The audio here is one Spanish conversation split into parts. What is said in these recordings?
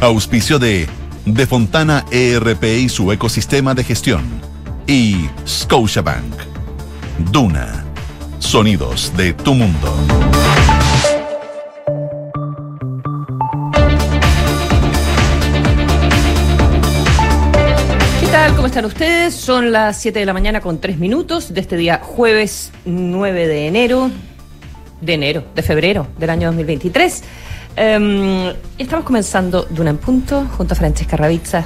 Auspicio de De Fontana ERP y su ecosistema de gestión. Y Scotiabank. Duna. Sonidos de tu mundo. ¿Qué tal? ¿Cómo están ustedes? Son las 7 de la mañana con 3 minutos de este día jueves 9 de enero, de enero, de febrero del año 2023. Em, estamos comenzando Duna en Punto junto a Francesca Ravizza.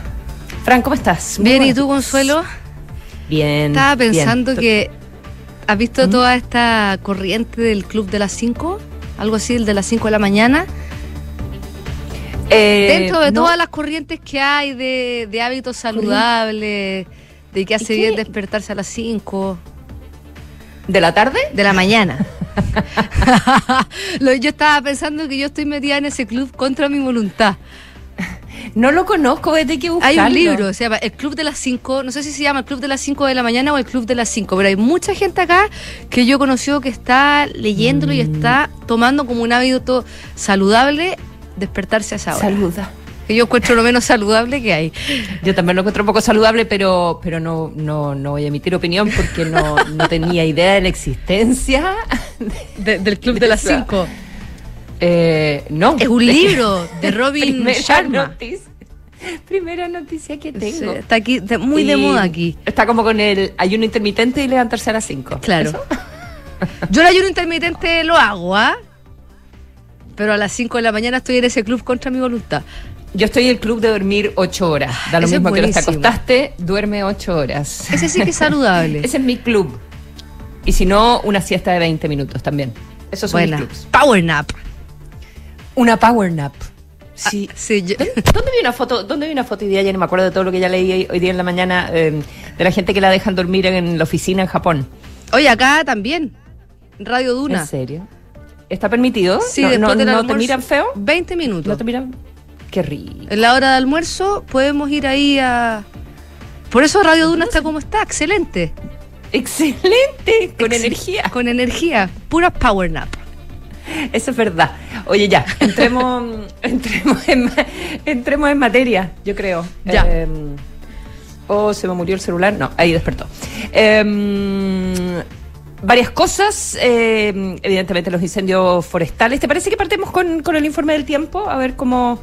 Fran, ¿cómo estás? Muy Bien, ¿y tú. Consuelo? Bien. Estaba pensando que. ¿Has visto ¿Mm? toda esta corriente del club de las 5? Algo así, el de las 5 de la mañana. Eh, Dentro de no, todas las corrientes que hay de, de hábitos saludables, de que hace ¿Y bien despertarse a las 5 ¿De la tarde? de la mañana. Yo estaba pensando que yo estoy metida en ese club contra mi voluntad. No lo conozco, desde que Hay buscarlo. un libro, se llama El Club de las 5, no sé si se llama El Club de las 5 de la mañana o El Club de las 5, pero hay mucha gente acá que yo he conocido que está leyéndolo y Mm. está tomando como un hábito saludable despertarse a esa hora. Saluda. Que yo encuentro lo menos saludable que hay. Yo también lo encuentro un poco saludable, pero, pero no, no, no voy a emitir opinión porque no, no tenía idea de la existencia. De- del Club de de las 5. Eh, no. Es un libro de Robin Primera Sharma. noticia, primera noticia que tengo. Sí, Está aquí, muy de moda aquí. Está como con el ayuno intermitente y levantarse a las 5. Claro. Yo el ayuno intermitente lo hago, ¿ah? Pero a las 5 de la mañana estoy en ese club contra mi voluntad. Yo estoy en el club de dormir 8 horas. Da lo Ese es mismo que los te acostaste, duerme 8 horas. Ese sí que es saludable. Ese es mi club. Y si no, una siesta de 20 minutos también. Esos son Buena. mis clubs. Power nap. Una power nap. Sí. Ah, sí, yo- ¿Dónde, dónde vi una foto? ¿Dónde vi una foto hoy día? Ya no me acuerdo de todo lo que ya leí hoy día en la mañana eh, de la gente que la dejan dormir en la oficina en Japón. Oye, acá también. Radio Duna. ¿En serio? ¿Está permitido? Sí, ¿No, no, del no te miran feo? 20 minutos. ¿No te miran? Qué rico. En la hora de almuerzo podemos ir ahí a. Por eso Radio Duna está como está, excelente. Excelente, con Ex- energía. Con energía, pura power nap. Eso es verdad. Oye, ya, entremos, entremos, en, entremos en materia, yo creo. Ya. Eh, oh, se me murió el celular. No, ahí despertó. Eh, varias cosas. eh, evidentemente, los incendios forestales. ¿Te parece que partemos con, con el informe del tiempo? A ver cómo.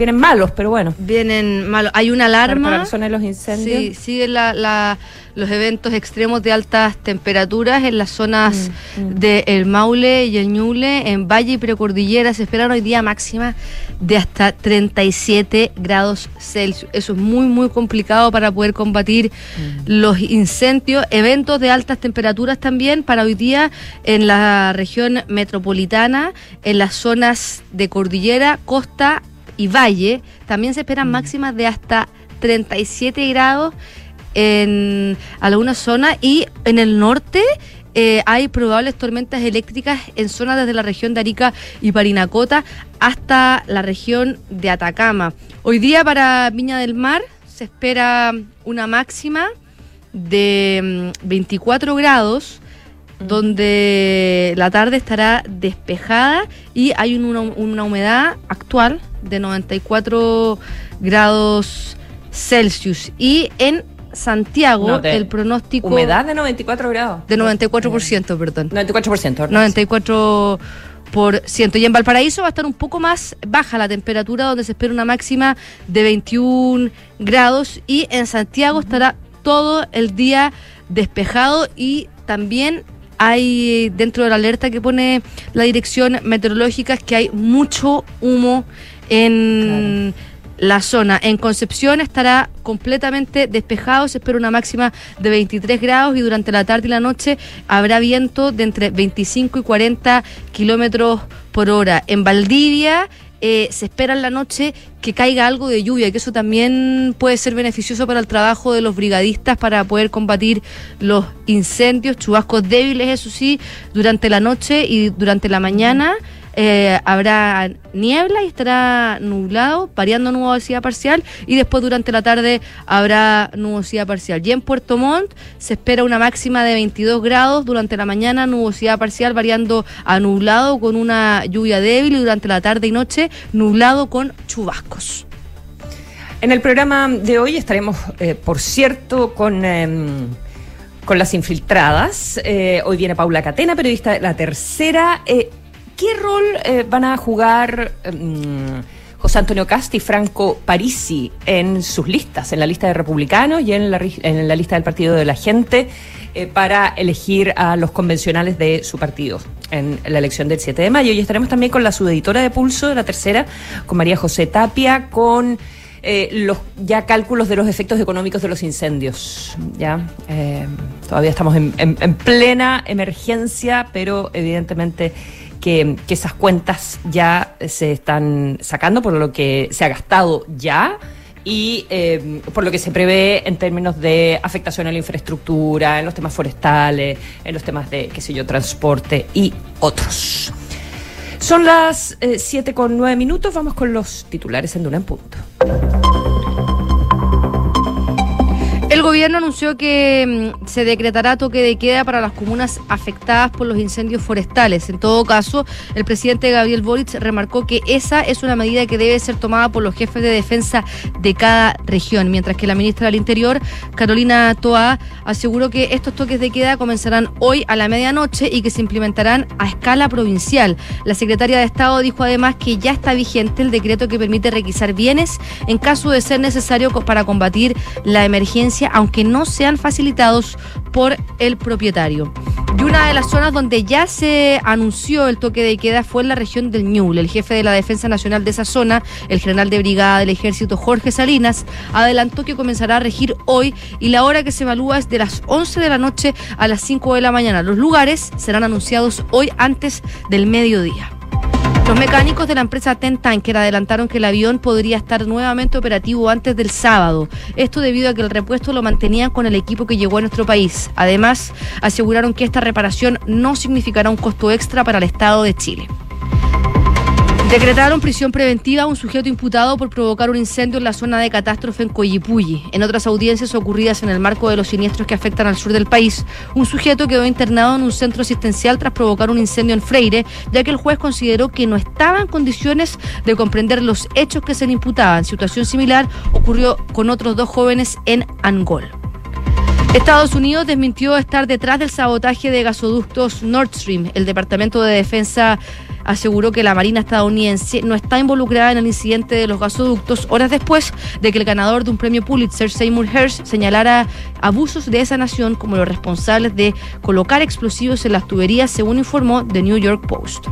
Vienen malos, pero bueno. Vienen malos. Hay una alarma. para la zona de los incendios. Sí, siguen la- la- los eventos extremos de altas temperaturas en las zonas Mm, mm. de El Maule y el Ñuble, en Valle y Precordillera. Se esperan hoy día máxima de hasta 37 grados Celsius. Eso es muy, muy complicado para poder combatir Mm. los incendios. Eventos de altas temperaturas también para hoy día en la región metropolitana, en las zonas de Cordillera, Costa y Valle. También se esperan máximas de hasta 37 grados en algunas zonas y en el norte eh, hay probables tormentas eléctricas en zonas desde la región de Arica y Parinacota hasta la región de Atacama. Hoy día para Viña del Mar se espera una máxima de mm, 24 grados donde la tarde estará despejada y hay un- una, una humedad actual de 94 grados Celsius. Y en Santiago No, el pronóstico... Humedad de 94 grados. De 94%, perdón. 94%. ¿verdad? 94%. Y en Valparaíso va a estar un poco más baja la temperatura, donde se espera una máxima de 21 grados. Y en Santiago estará todo el día despejado y también hay dentro de la alerta que pone la dirección meteorológica es que hay mucho humo en la zona. En Concepción estará completamente despejado, se espera una máxima de 23 grados y durante la tarde y la noche habrá viento de entre 25 y 40 kilómetros por hora. En Valdivia eh, se espera en la noche que caiga algo de lluvia, que eso también puede ser beneficioso para el trabajo de los brigadistas para poder combatir los incendios, chubascos débiles, eso sí, durante la noche y durante la mañana. Eh, habrá niebla y estará nublado, variando nubosidad parcial y después durante la tarde habrá nubosidad parcial. Y en Puerto Montt se espera una máxima de 22 grados, durante la mañana nubosidad parcial variando a nublado con una lluvia débil y durante la tarde y noche nublado con chubascos. En el programa de hoy estaremos, eh, por cierto, con, em, con las infiltradas. Eh, hoy viene Paula Catena, periodista de La Tercera. Eh, ¿Qué rol van a jugar em, José Antonio Casti y Franco Parisi en sus listas, en la lista de republicanos y en la, lista del Partido de la Gente? para elegir a los convencionales de su partido en la elección del 7 de mayo. Y estaremos también con la subeditora de Pulso de la tercera, con María José Tapia, con eh, los ya cálculos de los efectos económicos de los incendios. Ya eh, todavía estamos en, plena emergencia, pero evidentemente que, esas cuentas ya se están sacando por lo que se ha gastado ya y eh, por lo que se prevé en términos de afectación a la infraestructura, en los temas forestales, en los temas de, qué sé yo, transporte y otros. Son las 7 con 9 minutos, vamos con los titulares en Duna en Punto. El gobierno anunció que mm, se decretará toque de queda para las comunas afectadas por los incendios forestales. En todo caso, el presidente Gabriel Boric remarcó que esa es una medida que debe ser tomada por los jefes de defensa de cada región, mientras que la ministra del Interior, Carolina Toa, aseguró que estos toques de queda comenzarán hoy a la medianoche y que se implementarán a escala provincial. La secretaria de Estado dijo además que ya está vigente el decreto que permite requisar bienes en caso de ser necesario para combatir la emergencia aunque no sean facilitados por el propietario. Y una de las zonas donde ya se anunció el toque de queda fue en la región del Ñuble. El jefe de la Defensa Nacional de esa zona, el general de brigada del ejército Jorge Salinas, adelantó que comenzará a regir hoy y la hora que se evalúa es de las 11 de la noche a las 5 de la mañana. Los lugares serán anunciados hoy antes del mediodía. Los mecánicos de la empresa Ten Tanker adelantaron que el avión podría estar nuevamente operativo antes del sábado. Esto debido a que el repuesto lo mantenían con el equipo que llegó a nuestro país. Además, aseguraron que esta reparación no significará un costo extra para el Estado de Chile. Decretaron prisión preventiva a un sujeto imputado por provocar un incendio en la zona de catástrofe en Coyipulli. En otras audiencias ocurridas en el marco de los siniestros que afectan al sur del país, un sujeto quedó internado en un centro asistencial tras provocar un incendio en Freire, ya que el juez consideró que no estaba en condiciones de comprender los hechos que se le imputaban. Situación similar ocurrió con otros dos jóvenes en Angol. Estados Unidos desmintió estar detrás del sabotaje de gasoductos Nord Stream. El Departamento de Defensa aseguró que la Marina estadounidense no está involucrada en el incidente de los gasoductos horas después de que el ganador de un premio Pulitzer, Seymour Hersh, señalara abusos de esa nación como los responsables de colocar explosivos en las tuberías, según informó The New York Post.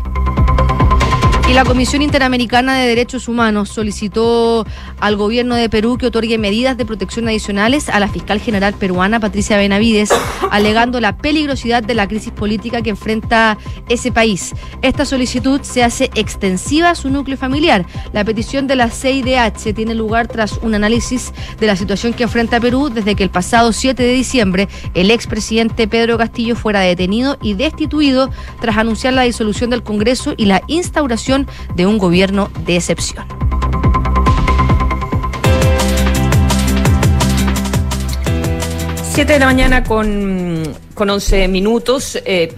Y la Comisión Interamericana de Derechos Humanos solicitó al gobierno de Perú que otorgue medidas de protección adicionales a la fiscal general peruana Patricia Benavides, alegando la peligrosidad de la crisis política que enfrenta ese país. Esta solicitud se hace extensiva a su núcleo familiar. La petición de la CIDH tiene lugar tras un análisis de la situación que enfrenta Perú desde que el pasado 7 de diciembre el expresidente Pedro Castillo fuera detenido y destituido tras anunciar la disolución del Congreso y la instauración de un gobierno de excepción. Siete de la mañana con, con 11 minutos. Eh,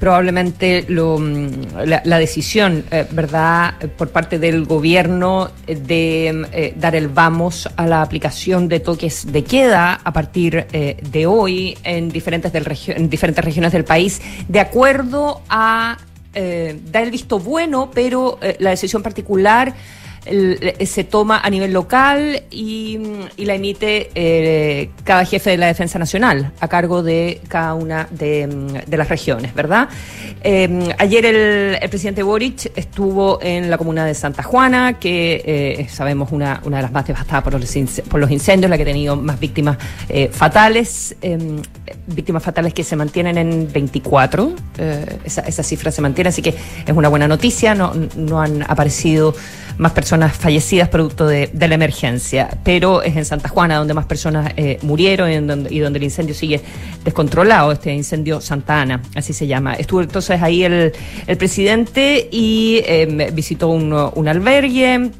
probablemente la, decisión, eh, ¿verdad?, por parte del gobierno de eh, dar el vamos a la aplicación de toques de queda a partir de hoy en diferentes, del en diferentes regiones del país, de acuerdo a eh, da el visto bueno, pero eh, la decisión particular eh, se toma a nivel local y, la emite eh, cada jefe de la Defensa Nacional a cargo de cada una de, mm, las regiones, ¿verdad? Eh, ayer el, presidente Boric estuvo en la comuna de Santa Juana, que sabemos una, una de las más devastadas por los, incendios, la que ha tenido más víctimas fatales, em, víctimas fatales que se mantienen en 24, esa, esa cifra se mantiene, así que es una buena noticia, no, no han aparecido más personas personas fallecidas producto de, la emergencia, pero es en Santa Juana donde más personas eh, murieron y donde, el incendio sigue descontrolado, este incendio Santa Ana, así se llama. Estuvo entonces ahí el, presidente y em, visitó un albergue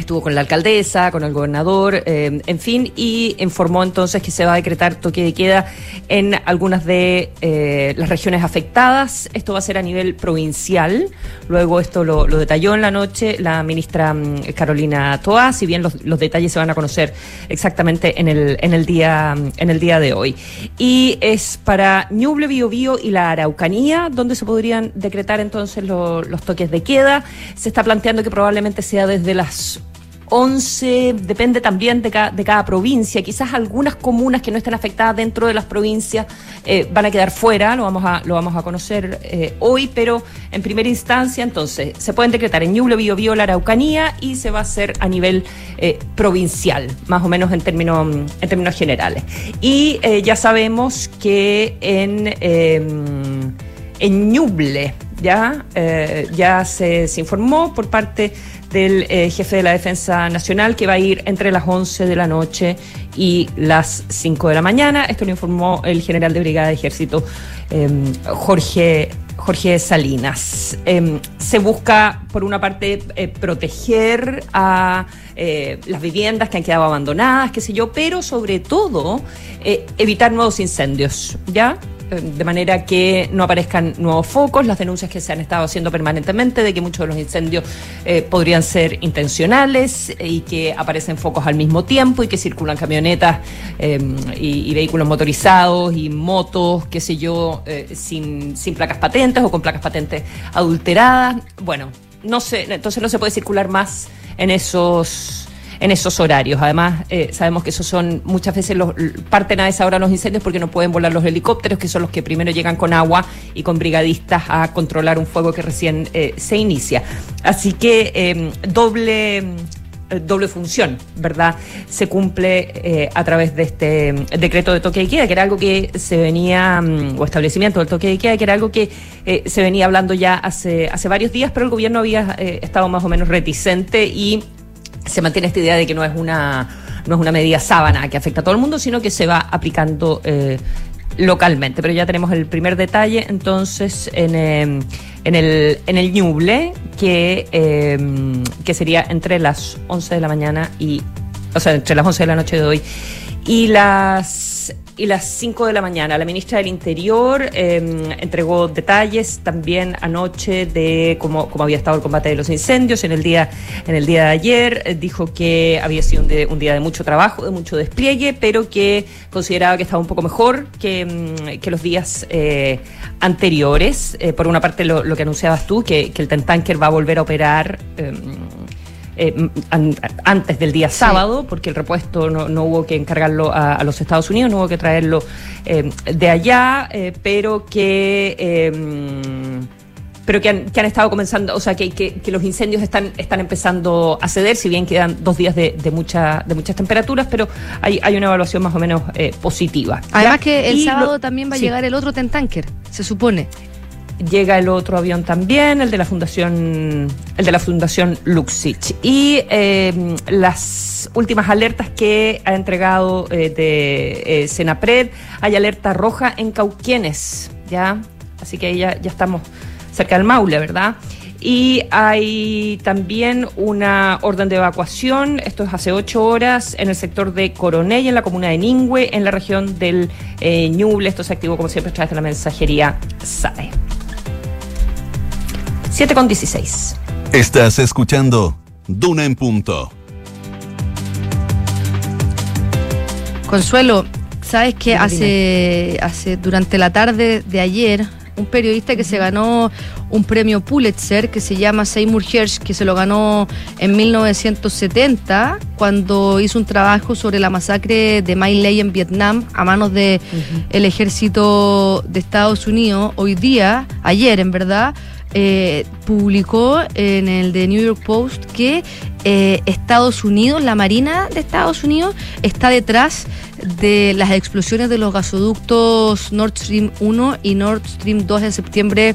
Estuvo con la alcaldesa, con el gobernador, eh, en fin, y informó entonces que se va a decretar toque de queda en algunas de eh, las regiones afectadas. Esto va a ser a nivel provincial. Luego esto lo, detalló en la noche la ministra mm, Carolina Toa, si bien los, detalles se van a conocer exactamente en el, día, en el día de hoy. Y es para Ñuble, Biobío y la Araucanía, donde se podrían decretar entonces los toques de queda. Se está planteando que probablemente sea desde las 11, depende también de cada, de cada provincia. Quizás algunas comunas que no estén afectadas dentro de las provincias eh, van a quedar fuera, lo vamos a, lo vamos a conocer eh, hoy, pero en primera instancia, entonces, se pueden decretar en Ñuble, Bio, la Araucanía y se va a hacer a nivel eh, provincial, más o menos en términos, en términos generales. Y ya sabemos que en, em, en Ñuble ya, ya se, se informó por parte del eh, jefe de la Defensa Nacional que va a ir entre las 11 de la noche y las 5 de la mañana. Esto lo informó el general de Brigada de Ejército em, Jorge Jorge Salinas. Em, se busca, por una parte, eh, proteger a eh, las viviendas que han quedado abandonadas, qué sé yo, pero sobre todo evitar nuevos incendios, ¿ya? Eh, de manera que no aparezcan nuevos focos, las denuncias que se han estado haciendo permanentemente de que muchos de los incendios eh, podrían ser intencionales y que aparecen focos al mismo tiempo y que circulan camionetas em, y, vehículos motorizados y motos, qué sé yo, eh, sin, sin placas patentes o con placas patentes adulteradas. Bueno, no sé, entonces no se puede circular más en esos en esos horarios. Además, eh, sabemos que esos son muchas veces los parten a esa hora los incendios porque no pueden volar los helicópteros, que son los que primero llegan con agua y con brigadistas a controlar un fuego que recién eh, se inicia. Así que em, doble eh, doble función, ¿verdad? Se cumple a través de este em, decreto de toque de queda, que era algo que se venía, mm, o establecimiento del toque de queda, que era algo que se venía hablando ya hace, hace varios días, pero el gobierno había estado más o menos reticente y se mantiene esta idea de que no es una, no es una medida sábana que afecta a todo el mundo, sino que se va aplicando eh, localmente. Pero ya tenemos el primer detalle entonces en, eh, en, el, en el Ñuble, que, eh, que sería entre las 11 de la mañana y, o sea, entre las 11 de la noche de hoy y las y las 5 de la mañana. La ministra del Interior em, entregó detalles también anoche de cómo, cómo, había estado el combate de los incendios en el día, en el día de ayer. Eh, dijo que había sido un, día de mucho trabajo, de mucho despliegue, pero que consideraba que estaba un poco mejor que, em, que los días eh, anteriores. Eh, por una parte, lo, que anunciabas tú, que, que el Tanker va a volver a operar eh, antes del día sábado, porque el repuesto no, hubo que encargarlo a, los Estados Unidos, no hubo que traerlo eh, de allá, eh, pero que em, pero que han, estado comenzando, o sea, que, que, los incendios están, están empezando a ceder, si bien quedan dos días de, de, mucha, de muchas temperaturas, pero hay, hay una evaluación más o menos positiva. Además que el sábado también va a llegar el otro Tentanker, se supone llega el otro avión también, el de la Fundación, el de la Fundación Luxich. Y eh, las últimas alertas que ha entregado eh, de eh, Senapred, hay alerta roja en Cauquienes, ¿ya? Así que ya, ya estamos cerca del Maule, ¿verdad? Y hay también una orden de evacuación, esto es hace ocho horas, en el sector de Coronel, en la comuna de Ningüe, en la región del Ñuble. Esto se activó, como siempre, a través de la mensajería SAE. 7 con 16. Estás escuchando Duna en Punto. Consuelo, sabes que hace, hace durante la tarde de ayer un periodista que se ganó un premio Pulitzer que se llama Seymour Hersh, que se lo ganó en 1970 cuando hizo un trabajo sobre la masacre de My Lai en Vietnam a manos del el ejército de Estados Unidos. Hoy día, ayer en verdad, eh, publicó en el The New York Post que eh, Estados Unidos, la Marina de Estados Unidos, está detrás de las explosiones de los gasoductos Nord Stream 1 y Nord Stream 2 en septiembre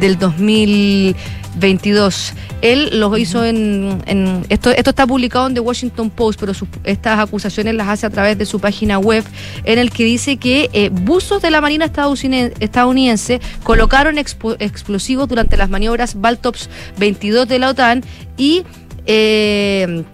del 2000 22. Él lo hizo en, esto, esto está publicado en The Washington Post, pero estas acusaciones las hace a través de su página web, en el que dice que eh, buzos de la Marina estadounidense colocaron explosivos durante las maniobras Baltops 22 de la OTAN y eh,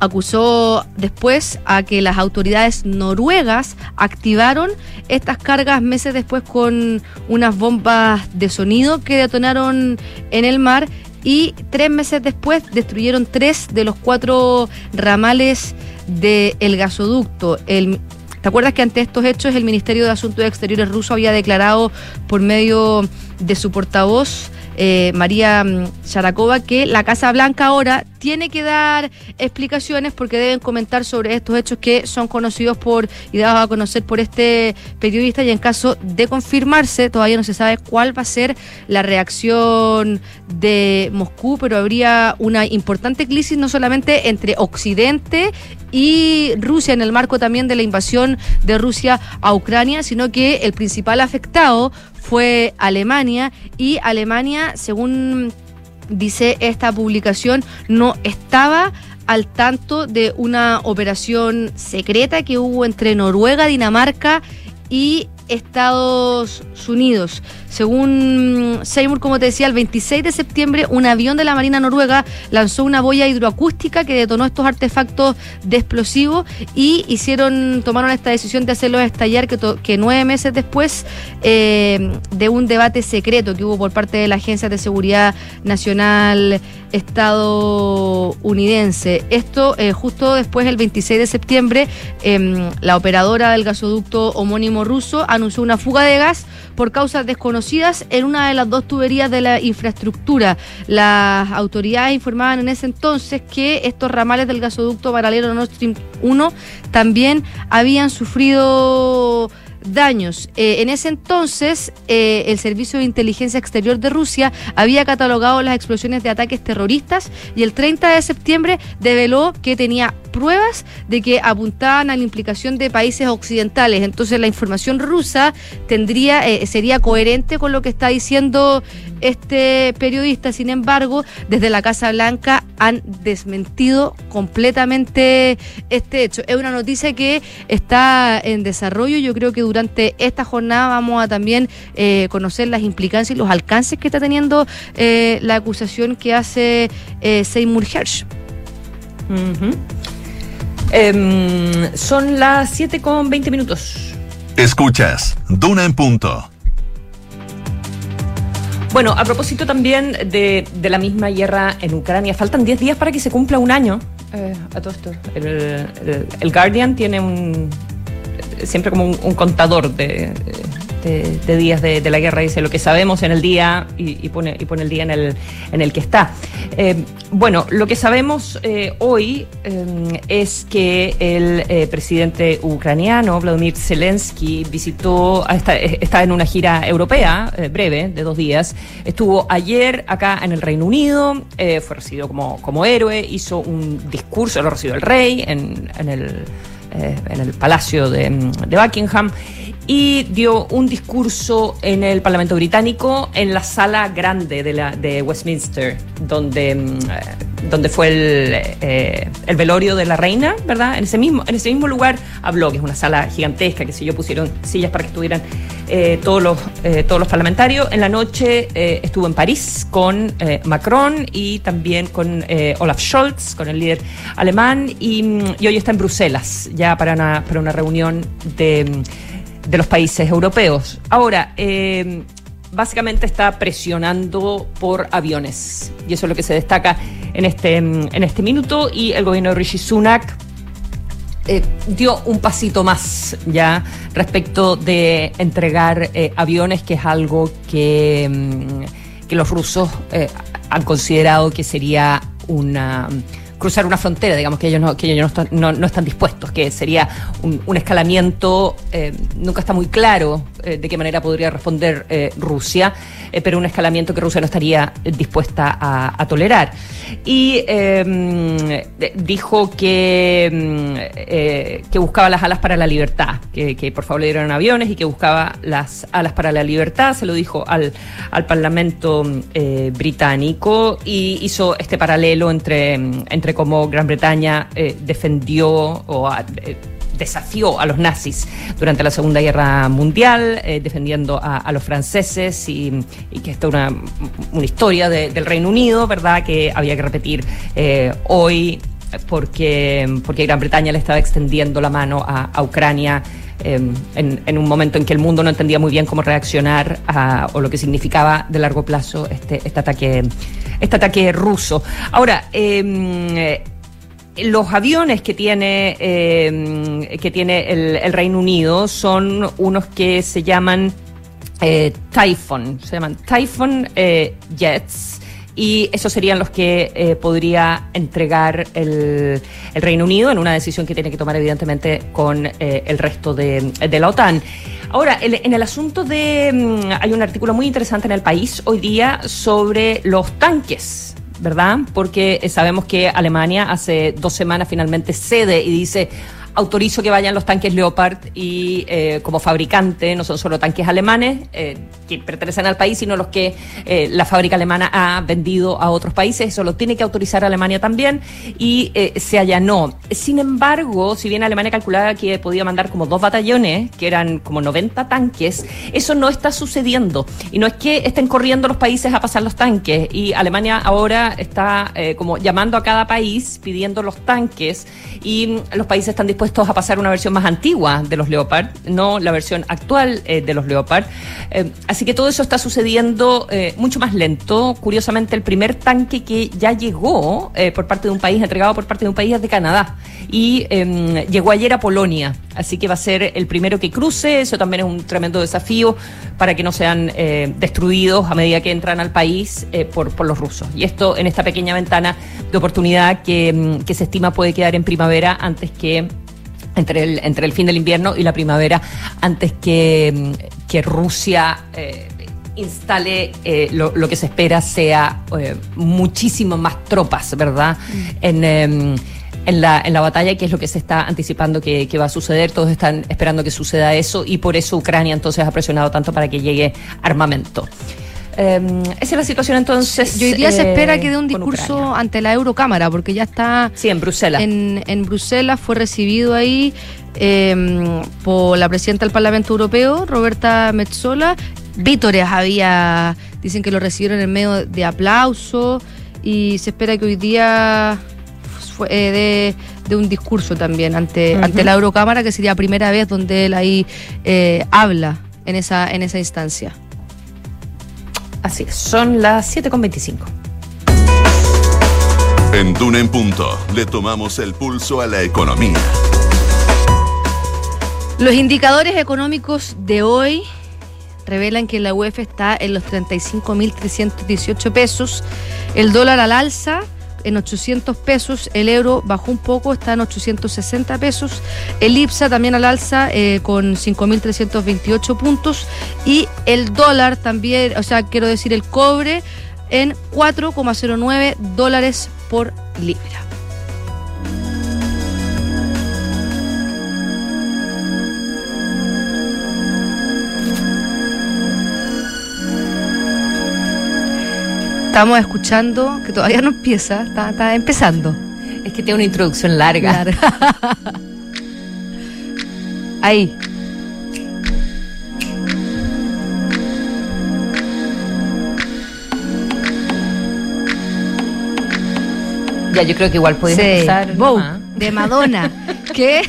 acusó después a que las autoridades noruegas activaron estas cargas meses después con unas bombas de sonido que detonaron en el mar y tres meses después destruyeron tres de los cuatro ramales del gasoducto. El, ¿Te acuerdas que ante estos hechos el Ministerio de Asuntos Exteriores ruso había declarado por medio de su portavoz eh, María mm, Sharakova, que la Casa Blanca ahora tiene que dar explicaciones porque deben comentar sobre estos hechos que son conocidos por y dados a conocer por este periodista. Y en caso de confirmarse todavía no se sabe cuál va a ser la reacción de Moscú, pero habría una importante crisis no solamente entre Occidente y Rusia en el marco también de la invasión de Rusia a Ucrania, sino que el principal afectado fue Alemania y Alemania, según dice esta publicación, no estaba al tanto de una operación secreta que hubo entre Noruega, Dinamarca y Estados Unidos. Según Seymour, como te decía, el 26 de septiembre un avión de la Marina Noruega lanzó una boya hidroacústica que detonó estos artefactos de explosivos y hicieron, tomaron esta decisión de hacerlos estallar que, nueve meses después eh, de un debate secreto que hubo por parte de la Agencia de Seguridad Nacional estadounidense. Esto eh, justo después, el 26 de septiembre, em, la operadora del gasoducto homónimo ruso anunció una fuga de gas por causas desconocidas en una de las dos tuberías de la infraestructura. Las autoridades informaban en ese entonces que estos ramales del gasoducto paralelo Nord Stream 1 también habían sufrido daños. Eh, en ese entonces, eh, el Servicio de Inteligencia Exterior de Rusia había catalogado las explosiones de ataques terroristas y el 30 de septiembre develó que tenía pruebas de que apuntaban a la implicación de países occidentales. Entonces, la información rusa tendría eh, sería coherente con lo que está diciendo este periodista. Sin embargo, desde la Casa Blanca han desmentido completamente este hecho. Es una noticia que está en desarrollo. Yo creo que durante esta jornada vamos a también eh, conocer las implicancias y los alcances que está teniendo eh, la acusación que hace eh, Seymour Hersh. Em, son las 7 con 20 minutos. Escuchas, Duna en punto. Bueno, a propósito también de, la misma guerra en Ucrania, faltan 10 días para que se cumpla un año eh, a todo esto. El, Guardian tiene un siempre como un contador de, días de, la guerra, dice lo que sabemos en el día y, pone, el día en el, que está. Eh, bueno, lo que sabemos eh, hoy eh, es que el presidente ucraniano, Vladimir Zelensky, visitó, está, en una gira europea breve, de dos días, estuvo ayer acá en el Reino Unido, fue recibido como, héroe, hizo un discurso, lo recibió el rey en el... en el palacio de, de Buckingham y dio un discurso en el Parlamento Británico en la sala grande de, la, de Westminster, donde, mm, eh, donde fue el, eh, el, velorio de la reina, ¿verdad? En ese, mismo, en ese mismo lugar habló, que es una sala gigantesca, que si yo pusieron sillas para que estuvieran eh, todos, los, todos los parlamentarios. En la noche estuvo en París con Macron y también con Olaf Scholz, con el líder alemán, y, mm, y hoy está en Bruselas, ya para una, para una reunión de de los países europeos. Ahora, eh, básicamente está presionando por aviones y eso es lo que se destaca en este, en este minuto y el gobierno de Rishi Sunak eh, dio un pasito más ya respecto de entregar eh, aviones, que es algo que, mm, que los rusos han considerado que sería una cruzar una frontera, digamos que ellos no, están, no, están dispuestos, que sería un, escalamiento, eh, nunca está muy claro eh, de qué manera podría responder eh, Rusia, pero un escalamiento que Rusia no estaría dispuesta a, tolerar. Y dijo que, em, que buscaba las alas para la libertad, que, por favor le dieron aviones y que buscaba las alas para la libertad, se lo dijo al, al Parlamento británico y hizo este paralelo entre, entre cómo Gran Bretaña eh, defendió o eh, desafió a los nazis durante la Segunda Guerra Mundial, eh, defendiendo a, los franceses y, que esta es una, una historia del Reino Unido, ¿verdad? Que había que repetir hoy porque, porque Gran Bretaña le estaba extendiendo la mano a, Ucrania. en, en, un momento en que el mundo no entendía muy bien cómo reaccionar a, o lo que significaba de largo plazo este, este ataque este ataque ruso. Ahora, eh, los aviones que tiene, eh, que tiene el, Reino Unido son unos que se llaman eh, Typhoon, se llaman Typhoon eh, Jets. Y esos serían los que podría entregar el, Reino Unido en una decisión que tiene que tomar evidentemente con el resto de, la OTAN. Ahora, en el asunto de... Mm, hay un artículo muy interesante en el país hoy día sobre los tanques ¿verdad? Porque sabemos que Alemania hace dos semanas finalmente cede y dice autorizo que vayan los tanques Leopard y eh, como fabricante no son solo tanques alemanes eh, que pertenecen al país, sino los que eh, la fábrica alemana ha vendido a otros países. Eso lo tiene que autorizar Alemania también y se allanó. Sin embargo, si bien Alemania calculaba que podía mandar como dos batallones, que eran como 90 tanques, eso no está sucediendo. Y no es que estén corriendo los países a pasar los tanques. Y Alemania ahora está como llamando a cada país pidiendo los tanques y los países están dispuestos dispuestos a pasar una versión más antigua de los Leopard, no la versión actual eh, de los Leopard. Eh, así que todo eso está sucediendo eh, mucho más lento. Curiosamente, el primer tanque que ya llegó por parte de un país, entregado por parte de un país, es de Canadá. Y em, llegó ayer a Polonia. Así que va a ser el primero que cruce. Eso también es un tremendo desafío para que no sean destruidos a medida que entran al país por, por los rusos. Y esto en esta pequeña ventana de oportunidad que, em, que se estima puede quedar en primavera antes que entre el, entre el fin del invierno y la primavera antes que, que Rusia eh, instale eh, lo, que se espera sea eh, muchísimo más tropas, ¿verdad? Mm. En, em, en, la, en la batalla, que es lo que se está anticipando que, que, va a suceder. Todos están esperando que suceda eso y por eso Ucrania entonces ha presionado tanto para que llegue armamento. Em, esa es la situación entonces. Y hoy día se espera que dé un discurso ante la Eurocámara, porque ya está. Sí, en Bruselas. En, en Bruselas fue recibido ahí em, por la presidenta del Parlamento Europeo, Roberta Metzola. Vítores había. Dicen que lo recibieron en medio de aplauso y se espera que hoy día eh, de, un discurso también ante, ante la Eurocámara, que sería la primera vez donde él ahí eh, habla en esa, en esa instancia. Así es, son las 7.25. En Duna en Punto le tomamos el pulso a la economía. Los indicadores económicos de hoy revelan que la UEF está en los 35.318 pesos, el dólar al alza en 800 pesos, el euro bajó un poco, está en 860 pesos, el IPSA también al alza eh, con 5.328 puntos y el dólar también, o sea, quiero decir el cobre en 4,09 dólares por libra. Estamos escuchando, que todavía no empieza, está, empezando. Es que tiene una introducción larga. Ahí. Ya, yo creo que igual puede empezar. De Madonna, que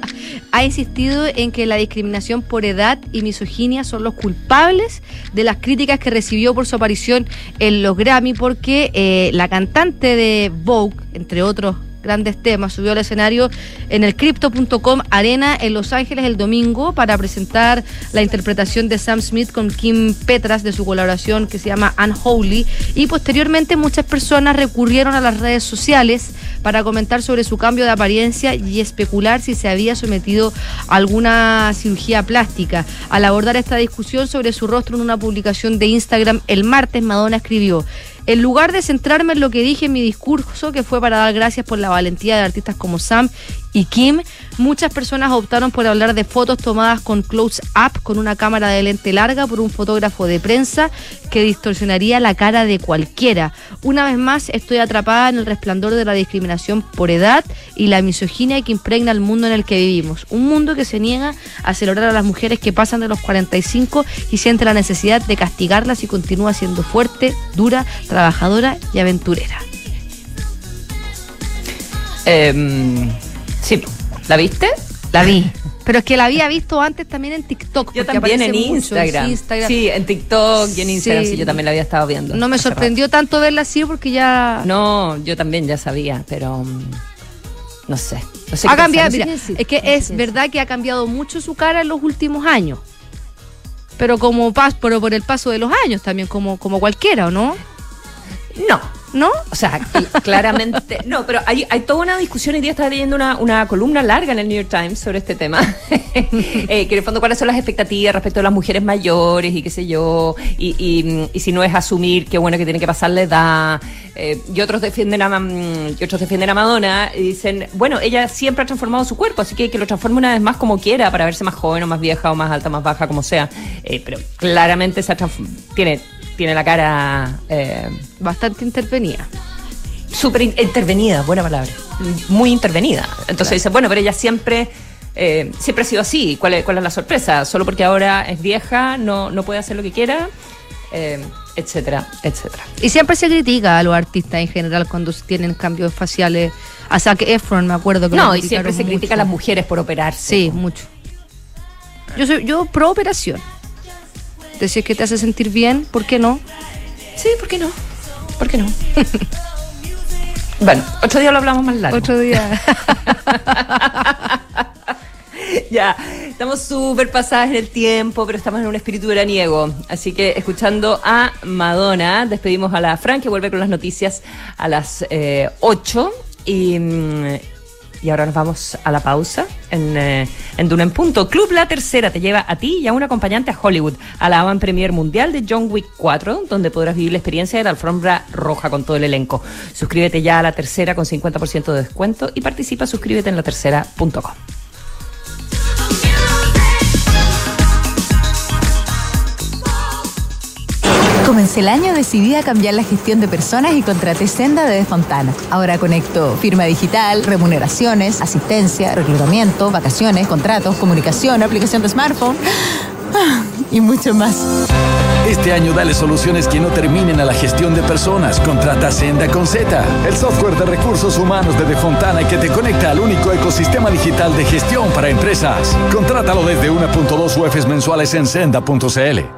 ha insistido en que la discriminación por edad y misoginia son los culpables de las críticas que recibió por su aparición en los Grammy, porque eh, la cantante de Vogue, entre otros grandes temas, subió al escenario en el Crypto.com Arena en Los Ángeles el domingo para presentar la interpretación de Sam Smith con Kim Petras de su colaboración que se llama Unholy. Y posteriormente muchas personas recurrieron a las redes sociales para comentar sobre su cambio de apariencia y especular si se había sometido a alguna cirugía plástica. Al abordar esta discusión sobre su rostro en una publicación de Instagram el martes, Madonna escribió, en lugar de centrarme en lo que dije en mi discurso, que fue para dar gracias por la valentía de artistas como Sam y Kim, muchas personas optaron por hablar de fotos tomadas con close-up, con una cámara de lente larga por un fotógrafo de prensa que distorsionaría la cara de cualquiera. Una vez más, estoy atrapada en el resplandor de la discriminación por edad y la misoginia que impregna el mundo en el que vivimos. Un mundo que se niega a celebrar a las mujeres que pasan de los 45 y siente la necesidad de castigarlas y continúa siendo fuerte, dura, trabajadora y aventurera. Em, sí, ¿la viste? La vi. Pero es que la había visto antes también en TikTok. Yo también en Instagram. Sí, en TikTok y en Instagram, Sí. sí, yo también la había estado viendo. No me sorprendió tanto verla así porque ya. No, yo también ya sabía, pero mm, no sé. No sé ha qué cambiado. Mira, es que es verdad que ha cambiado mucho su cara en los últimos años. Pero como pas, pero por el paso de los años también, como, como cualquiera, ¿o no? No, ¿No? O sea, cl- claramente. No, pero hay, hay toda una discusión. Hoy día estaba leyendo una, una columna larga en el New York Times sobre este tema. Eh, que en el fondo, cuáles son las expectativas respecto a las mujeres mayores y qué sé yo. Y, y- y si no es asumir qué bueno que tiene que pasar la edad. Eh, y otros defienden a mm, y otros defienden a Madonna y dicen, bueno, ella siempre ha transformado su cuerpo, así que que lo transforme una vez más como quiera, para verse más joven o más vieja o más alta, más baja, como sea. Eh, pero claramente se ha tiene, tiene la cara. eh, Bastante intervenida. súper in- intervenida, buena palabra, muy intervenida. Entonces dice, bueno, pero ella siempre, eh, siempre ha sido así. ¿Cuál es, ¿Cuál es la sorpresa? Solo porque ahora es vieja, no, no puede hacer lo que quiera, eh, etcétera, etcétera. Y siempre se critica a los artistas en general cuando tienen cambios faciales. A Zac Efron, me acuerdo que lo No, y siempre se critica a las mujeres por operarse. Sí, mucho. Yo soy yo pro operación. Decir que te hace sentir bien, ¿por qué no? Sí, ¿por qué no? ¿Por qué no? bueno, otro día lo hablamos más largo. Otro día. ya, estamos súper pasadas en el tiempo, pero estamos en un espíritu veraniego. Así que escuchando a Madonna, despedimos a la Fran, que vuelve con las noticias a las eh, 8. Y, mm, y ahora nos vamos a la pausa en, eh, Duna en Punto. Club La Tercera te lleva a ti y a un acompañante a Hollywood, a la Avant Premier Mundial de John Wick 4, donde podrás vivir la experiencia de la alfombra roja con todo el elenco. Suscríbete ya a La Tercera con 50% de descuento y participa, suscríbete en latercera.com. Comencé el año decidida a cambiar la gestión de personas y contraté Senda de Fontana. Ahora conecto firma digital, remuneraciones, asistencia, reclutamiento, vacaciones, contratos, comunicación, aplicación de smartphone y mucho más. Este año dale soluciones que no terminen a la gestión de personas. Contrata Senda con Z, el software de recursos humanos de Defontana que te conecta al único ecosistema digital de gestión para empresas. Contrátalo desde 1.2 UFs mensuales en senda.cl.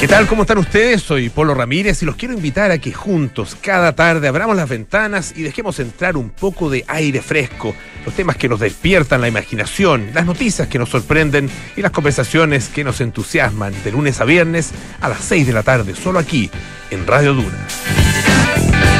¿Qué tal? ¿Cómo están ustedes? Soy Polo Ramírez y los quiero invitar a que juntos, cada tarde, abramos las ventanas y dejemos entrar un poco de aire fresco, los temas que nos despiertan la imaginación, las noticias que nos sorprenden y las conversaciones que nos entusiasman de lunes a viernes a las 6 de la tarde, solo aquí, en Radio Duna.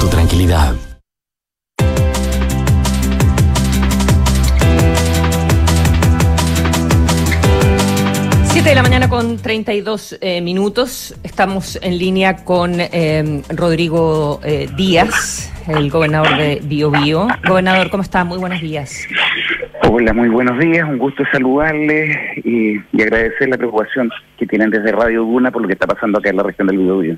tu tranquilidad. 7 de la mañana con 32 eh, minutos. Estamos en línea con eh, Rodrigo eh, Díaz, el gobernador de Bio, Bio. Gobernador, ¿cómo está? Muy buenos días. Hola, muy buenos días. Un gusto saludarles y, y agradecer la preocupación que tienen desde Radio Duna por lo que está pasando acá en la región del Biobío.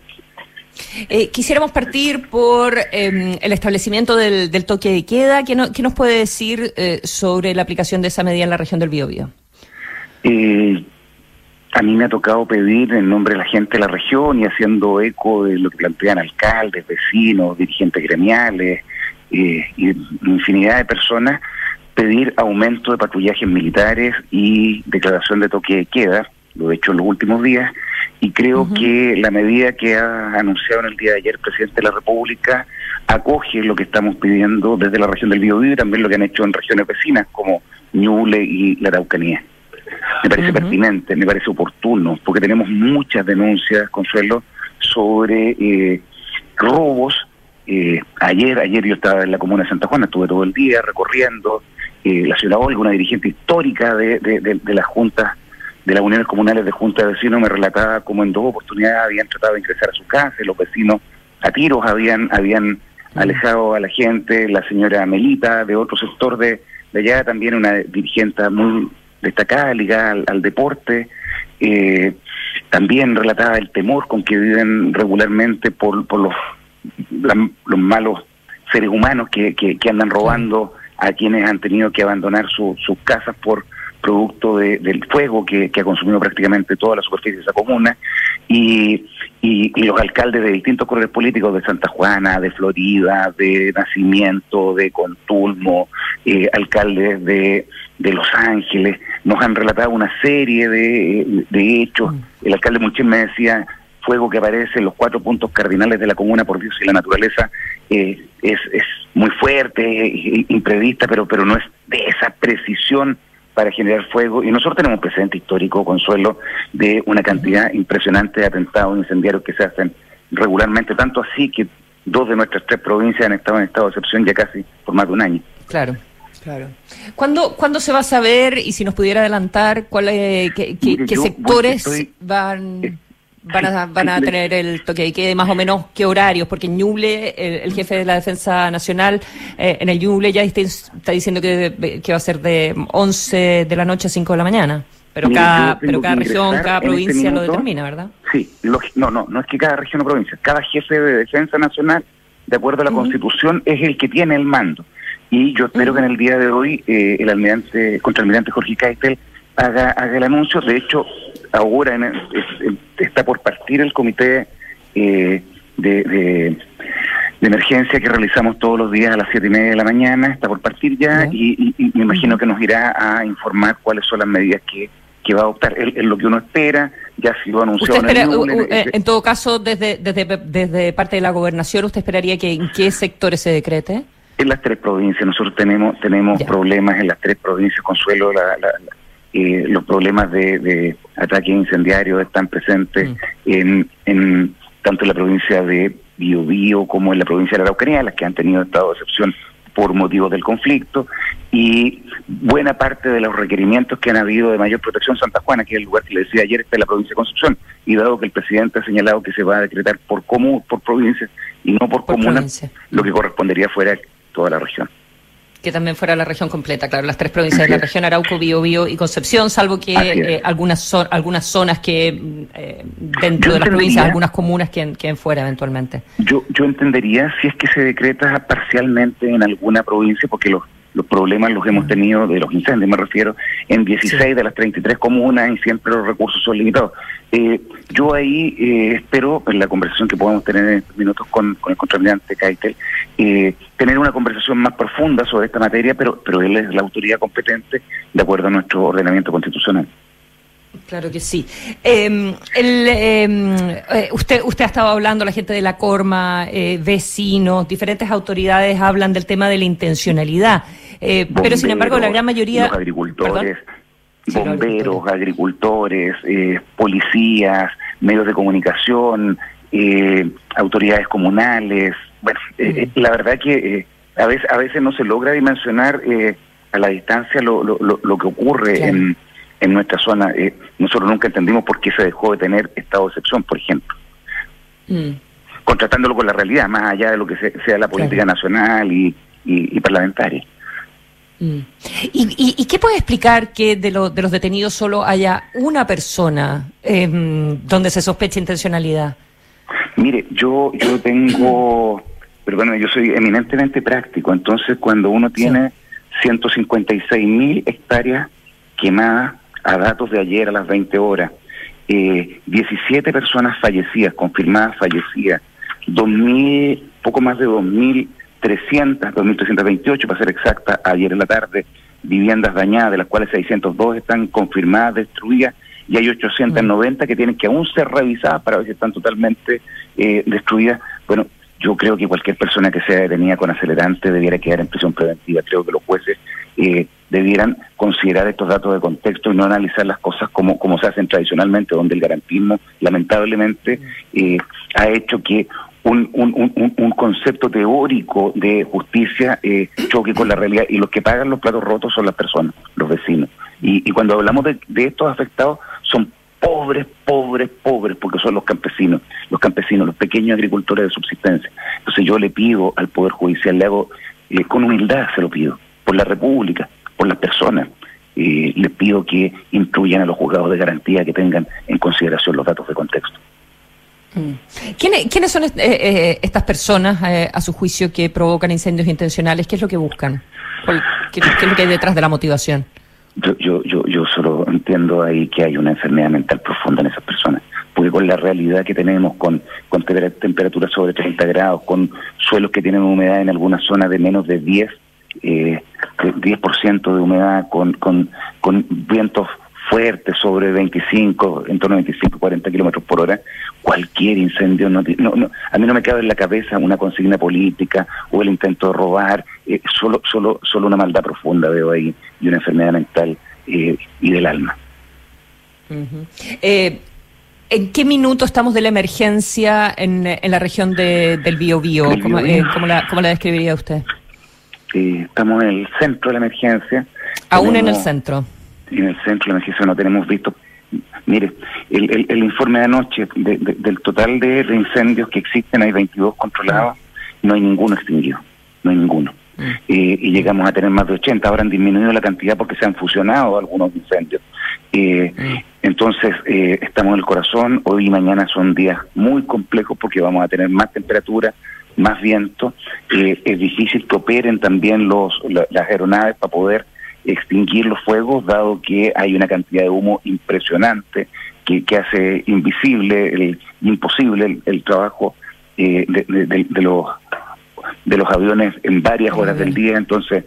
Eh, quisiéramos partir por eh, el establecimiento del, toque de queda. ¿Qué, no, qué nos puede decir eh, sobre la aplicación de esa medida en la región del Biobío? Eh, a mí me ha tocado pedir en nombre de la gente de la región y haciendo eco de lo que plantean alcaldes, vecinos, dirigentes gremiales eh, y infinidad de personas, pedir aumento de patrullajes militares y declaración de toque de queda. Lo he hecho en los últimos días y creo que la medida que ha anunciado en el día de ayer el presidente de la República acoge lo que estamos pidiendo desde la región del Biobío y también lo que han hecho en regiones vecinas como Ñuble y la Araucanía. Me parece pertinente, me parece oportuno, porque tenemos muchas denuncias, Consuelo, sobre eh, robos. Eh, ayer, ayer yo estaba en la comuna de Santa Juana, estuve todo el día recorriendo eh, la ciudad Olga, una dirigente histórica de, de, de, de las juntas de las uniones comunales de Junta de Vecinos me relataba cómo en dos oportunidades habían tratado de ingresar a su casa y los vecinos a tiros habían habían alejado a la gente, la señora Melita de otro sector de, de allá, también una dirigente muy destacada, ligada al, al deporte, eh, también relataba el temor con que viven regularmente por, por los, la, los malos seres humanos que, que, que, andan robando a quienes han tenido que abandonar su, sus casas por producto de, del fuego que, que, ha consumido prácticamente toda la superficie de esa comuna y, y, y, los alcaldes de distintos colores políticos de Santa Juana, de Florida, de Nacimiento, de Contulmo, eh, alcaldes de, de Los Ángeles, nos han relatado una serie de, de hechos. El alcalde Muchín me decía, fuego que aparece en los cuatro puntos cardinales de la comuna por Dios y la naturaleza eh, es, es muy fuerte, eh, imprevista, pero, pero no es de esa precisión para generar fuego. Y nosotros tenemos un precedente histórico, Consuelo, de una cantidad impresionante de atentados incendiarios que se hacen regularmente, tanto así que dos de nuestras tres provincias han estado en estado de excepción ya casi por más de un año. Claro. Claro. ¿Cuándo, ¿Cuándo se va a saber, y si nos pudiera adelantar, cuál, eh, qué, qué, qué sectores estoy, van, van, a, van a tener el toque de queda, más o menos qué horarios? Porque en Ñuble, el, el jefe de la Defensa Nacional, eh, en el Ñuble ya está, está diciendo que, que, va a ser de 11 de la noche a 5 de la mañana. Pero Mira, cada, pero cada región, cada provincia este minuto, lo determina, ¿verdad? Sí, lo, no, no, no es que cada región o provincia, cada jefe de Defensa Nacional, de acuerdo a la uh -huh. Constitución, es el que tiene el mando y yo espero uh -huh. que en el día de hoy eh, el almirante, contraalmirante Jorge Keitel haga, haga el anuncio. De hecho, ahora en el, está por partir el comité eh, de, de, de, emergencia que realizamos todos los días a las siete y media de la mañana, está por partir ya y, y, y, me imagino que nos irá a informar cuáles son las medidas que, que va a adoptar. Es, lo que uno espera, ya anunciado. ¿Usted espera, en, el, uh, uh, en todo caso, desde, desde, desde parte de la gobernación, ¿usted esperaría que en qué sectores se decrete? en las tres provincias. Nosotros tenemos tenemos ya. problemas en las tres provincias. Consuelo, la, la, la, eh, los problemas de, de ataques incendiarios están presentes mm. en, en tanto en la provincia de Biobío como en la provincia de la Araucanía, las que han tenido estado de excepción por motivos del conflicto y buena parte de los requerimientos que han habido de mayor protección Santa Juana, que es el lugar que le decía ayer está en la provincia de Concepción, y dado que el presidente ha señalado que se va a decretar por común, por provincias y no por, por comuna, provincia. lo que correspondería fuera toda la región. Que también fuera la región completa, claro, las tres provincias de la región, Arauco, Biobío y Concepción, salvo que eh, algunas, algunas zonas que eh, dentro yo de las provincias, algunas comunas queden, queden fuera eventualmente. Yo, yo entendería si es que se decreta parcialmente en alguna provincia, porque los los problemas los hemos tenido de los incendios, me refiero, en 16 sí. de las 33 comunas y siempre los recursos son limitados. Eh, yo ahí eh, espero, en la conversación que podamos tener en estos minutos con, con el contralmirante Keitel, eh, tener una conversación más profunda sobre esta materia, pero, pero él es la autoridad competente de acuerdo a nuestro ordenamiento constitucional. Claro que sí. Eh, el, eh, usted, usted ha estado hablando, la gente de la Corma, eh, vecinos, diferentes autoridades hablan del tema de la intencionalidad. Bomberos, eh, pero sin embargo, la gran mayoría. Los agricultores, bomberos, agricultores, eh, policías, medios de comunicación, eh, autoridades comunales. Bueno, mm. la verdad que a, veces, a veces no se logra dimensionar a la distancia lo, lo, lo, lo que ocurre claro. en en nuestra zona. Eh, nosotros nunca entendimos por qué se dejó de tener estado de excepción, por ejemplo. Mm. Contratándolo con la realidad, más allá de lo que sea la política nacional y, y, parlamentaria. Mm. ¿Y, y, qué puede explicar que de, de los detenidos solo haya una persona em, donde se sospecha intencionalidad? Mire, yo, yo tengo, pero bueno, yo soy eminentemente práctico, entonces cuando uno tiene 156 mil hectáreas quemadas a datos de ayer a las 20 horas, eh, 17 personas fallecidas, confirmadas fallecidas, 2.000, poco más de 2.300, 2.328 para ser exacta, ayer en la tarde, viviendas dañadas, de las cuales 602 están confirmadas, destruidas, y hay 890 que tienen que aún ser revisadas para ver si están totalmente eh, destruidas. Bueno, yo creo que cualquier persona que sea detenida con acelerante debiera quedar en prisión preventiva. Creo que los jueces eh, debieran considerar estos datos de contexto y no analizar las cosas como, como se hacen tradicionalmente, donde el garantismo lamentablemente eh, ha hecho que un, un, un, concepto teórico de justicia eh, choque con la realidad y los que pagan los platos rotos son las personas, los vecinos. Y, y cuando hablamos de, de estos afectados son pobres, pobres, pobres, porque son los campesinos, los campesinos, los pequeños agricultores de subsistencia. Entonces yo le pido al Poder Judicial, le hago, eh, con humildad se lo pido, por la República, por las personas, eh, le pido que incluyan a los juzgados de garantía que tengan en consideración los datos de contexto. Mm. ¿Quiénes, son eh, estas personas, a su juicio, que provocan incendios intencionales? ¿Qué es lo que buscan? ¿Qué, qué es lo que hay detrás de la motivación? Yo, yo, yo, yo solo entiendo ahí que hay una enfermedad mental profunda en esas personas, porque con la realidad que tenemos, con, con temperaturas sobre 30 grados, con suelos que tienen humedad en algunas zonas de menos de 10, eh, 10% de humedad, con, con, con vientos fuerte, sobre 25, en torno a 25, 40 kilómetros por hora, cualquier incendio, no, no, a mí no me cabe en la cabeza una consigna política o el intento de robar, eh, solo, solo, solo una maldad profunda veo ahí y una enfermedad mental eh, y del alma. Eh, ¿En qué minuto estamos de la emergencia en, en la región de, del Biobío? ¿Cómo, ¿cómo, la, ¿Cómo la describiría usted? Estamos en el centro de la emergencia. Aún en el centro en el centro de la emergencia no tenemos visto. Mire, el, el, informe de anoche, del total de, incendios que existen, hay 22 controlados, no hay ninguno extinguido, no hay ninguno. Mm. Eh, y llegamos a tener más de 80, ahora han disminuido la cantidad porque se han fusionado algunos incendios. Eh, mm. Entonces, eh, estamos en el corazón, hoy y mañana son días muy complejos porque vamos a tener más temperatura, más viento, es difícil que operen también los, las aeronaves para poder extinguir los fuegos, dado que hay una cantidad de humo impresionante que, que hace invisible, el, imposible el, trabajo eh, de, los de los aviones en varias horas del día. Entonces,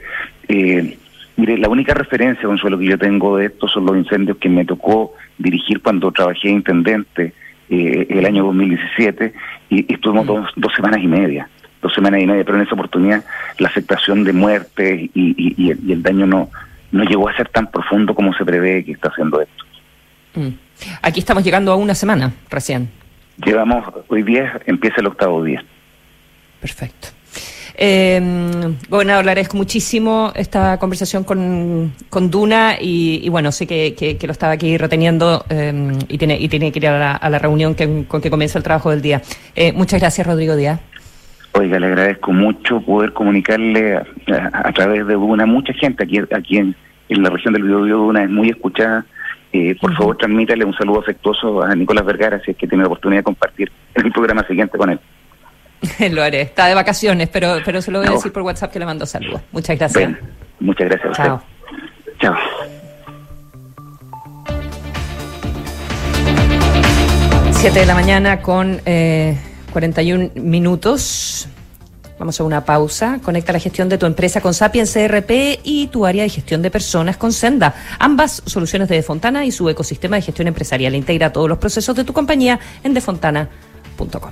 eh, mire, la única referencia, Consuelo, que yo tengo de esto son los incendios que me tocó dirigir cuando trabajé intendente eh, el año 2017 y, estuvimos dos, dos semanas y media dos semanas y media, pero en esa oportunidad la afectación de muerte y, y, el, daño no, no llegó a ser tan profundo como se prevé que está haciendo esto. Mm. Aquí estamos llegando a una semana recién. Llevamos, hoy día empieza el octavo día. Perfecto. Eh, gobernador, le agradezco muchísimo esta conversación con, con Duna y, bueno, sé que, que, lo estaba aquí reteniendo em, y, tiene, y tiene que ir a la, reunión que, con que comienza el trabajo del día. Eh, muchas gracias, Rodrigo Díaz. Oiga, le agradezco mucho poder comunicarle a, través de Duna mucha gente aquí, aquí en, la región del Biobío Duna es muy escuchada. Eh, por favor, transmítale un saludo afectuoso a Nicolás Vergara si es que tiene la oportunidad de compartir el programa siguiente con él. lo haré. Está de vacaciones, pero pero se lo voy a decir por WhatsApp que le mando saludos. Muchas gracias. muchas gracias a usted. Chao. Siete de la mañana con... Eh, 41 minutos. Vamos a una pausa. Conecta la gestión de tu empresa con Sapiens CRP y tu área de gestión de personas con Senda. Ambas soluciones de Defontana y su ecosistema de gestión empresarial. Integra todos los procesos de tu compañía en defontana.com.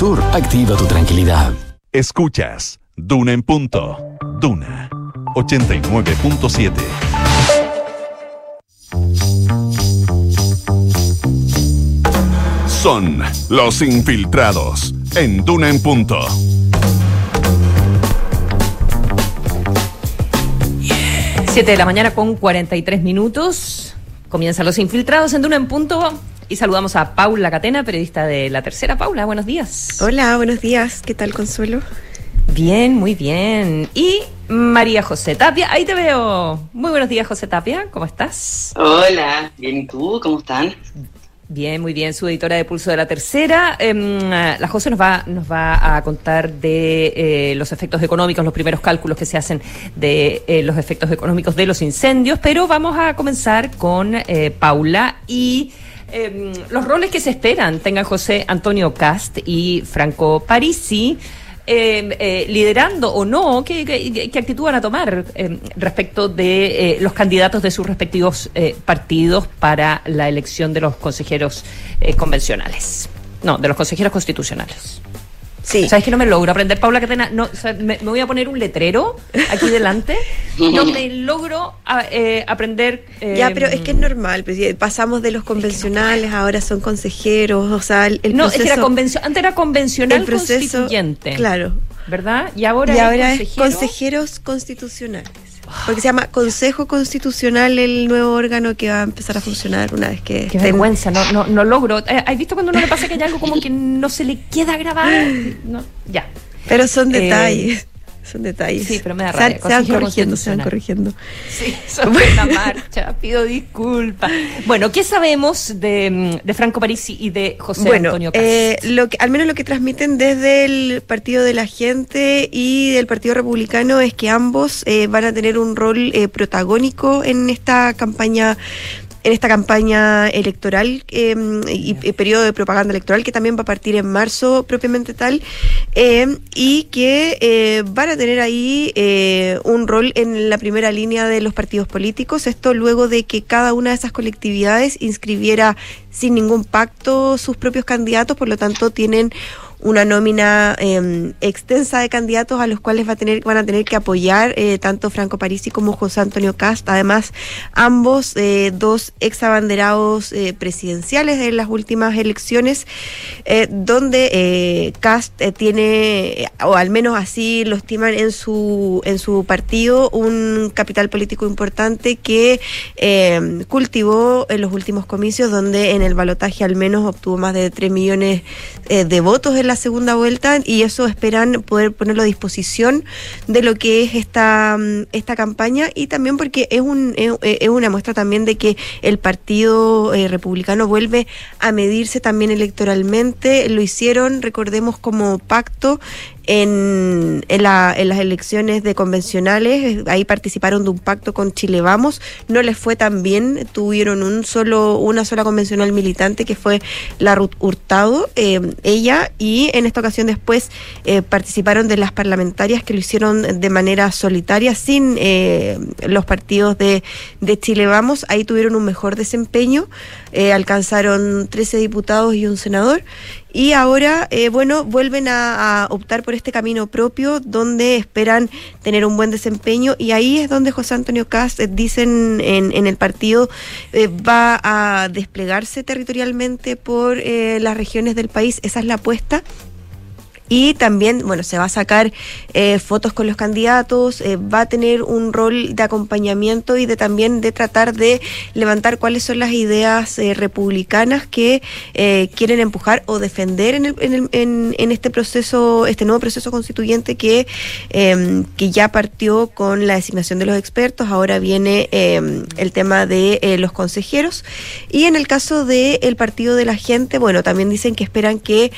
activa tu tranquilidad. Escuchas Duna en punto. Duna 89.7. Son los infiltrados en Duna en punto. Siete de la mañana con 43 minutos. Comienzan los infiltrados en Duna en punto. Y saludamos a Paula Catena, periodista de La Tercera. Paula, buenos días. Hola, buenos días. ¿Qué tal, Consuelo? Bien, muy bien. Y María José Tapia, ahí te veo. Muy buenos días, José Tapia. ¿Cómo estás? Hola, bien, ¿y tú? ¿Cómo están? Bien, muy bien. Su editora de Pulso de la Tercera. Em, la José nos va, nos va a contar de eh, los efectos económicos, los primeros cálculos que se hacen de eh, los efectos económicos de los incendios. Pero vamos a comenzar con eh, Paula y em, los roles que se esperan tengan José Antonio Cast y Franco Parisi. eh, eh, liderando o no, ¿qué, qué, qué actitud van a tomar eh, respecto de eh, los candidatos de sus respectivos eh, partidos para la elección de los consejeros eh, convencionales? No, de los consejeros constitucionales. Sí. ¿Sabes que no me logro aprender, Paula Catena? No, o sea, me, me voy a poner un letrero aquí delante. No me logro a- eh, aprender. eh, Ya, pero es que es normal, pues, ya pasamos de los convencionales, ahora son consejeros, o sea, el, el no, proceso... es que era convencio- antes era convencional el proceso, constituyente. Claro. ¿Verdad? Y ahora, y ahora es consejero. consejeros constitucionales. Porque se llama Consejo Constitucional el nuevo órgano que va a empezar a funcionar una vez que... Qué estén- vergüenza, no, no, no logro. Eh, ¿Has visto cuando uno le pasa que hay algo como que no se le queda grabado? No, ya. Pero son Eh, detalles. Son detalles. sí, pero me da rabia, Se van corrigiendo, se van corrigiendo. Sí, sobre la marcha, pido disculpas. Bueno, ¿qué sabemos de, mm, de Franco Parisi y de José bueno, Antonio Cast? eh, lo que, al menos lo que transmiten desde el Partido de la Gente y del Partido Republicano es que ambos eh, van a tener un rol eh, protagónico en esta campaña en esta campaña electoral eh, y, y periodo de propaganda electoral que también va a partir en marzo propiamente tal eh, y que eh, van a tener ahí eh, un rol en la primera línea de los partidos políticos. Esto luego de que cada una de esas colectividades inscribiera sin ningún pacto sus propios candidatos. Por lo tanto tienen una nómina eh, extensa de candidatos a los cuales va a tener, van a tener que apoyar eh, tanto Franco Parisi como José Antonio Cast. Además, ambos eh, dos ex abanderados eh, presidenciales de las últimas elecciones, eh, donde eh, Cast tiene, o al menos así lo estiman en su, en su partido, un capital político importante que eh, cultivó en los últimos comicios, donde en el balotaje al menos obtuvo más de 3 millones de votos en la segunda vuelta y eso esperan poder ponerlo a disposición de lo que es esta, mm, esta campaña y también porque es, un, es, es una muestra también de que el partido eh, republicano vuelve a medirse también electoralmente. Lo hicieron, recordemos, como pacto en, en, la- en las elecciones de convencionales, ahí participaron de un pacto con Chile Vamos, no les fue tan bien, tuvieron un solo, una sola convencional militante que fue la Hurtado, eh, ella, y en esta ocasión después eh, participaron de las parlamentarias que lo hicieron de manera solitaria, sin eh, los partidos de, de Chile Vamos, ahí tuvieron un mejor desempeño, eh, alcanzaron 13 diputados y un senador, y ahora, eh, bueno, vuelven a, optar por este camino propio donde esperan tener un buen desempeño y ahí es donde José Antonio Cast, eh, dicen en, en el partido, eh, va a desplegarse territorialmente por eh, las regiones del país. Esa es la apuesta. Y también, bueno, se va a sacar eh, fotos con los candidatos, eh, va a tener un rol de acompañamiento y de también de tratar de levantar cuáles son las ideas eh, republicanas que quieren empujar o defender en, el, en, el, en, en, este proceso, este nuevo proceso constituyente que, em, que ya partió con la designación de los expertos, ahora viene em, el tema de los consejeros. Y en el caso del partido de la gente, bueno, también dicen que esperan que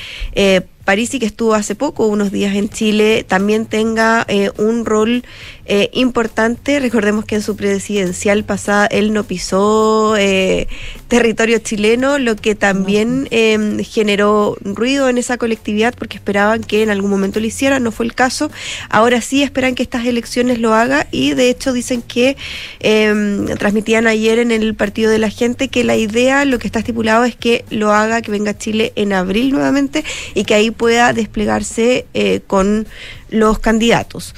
Parisi, que estuvo hace poco, unos días en Chile, también tenga eh, un rol eh, importante. Recordemos que en su presidencial pasada él no pisó eh, territorio chileno, lo que también em, generó ruido en esa colectividad porque esperaban que en algún momento lo hiciera, no fue el caso. Ahora sí esperan que estas elecciones lo haga y de hecho dicen que em, transmitían ayer en el partido de la gente que la idea, lo que está estipulado es que lo haga, que venga a Chile en abril nuevamente y que ahí pueda desplegarse eh, con los candidatos.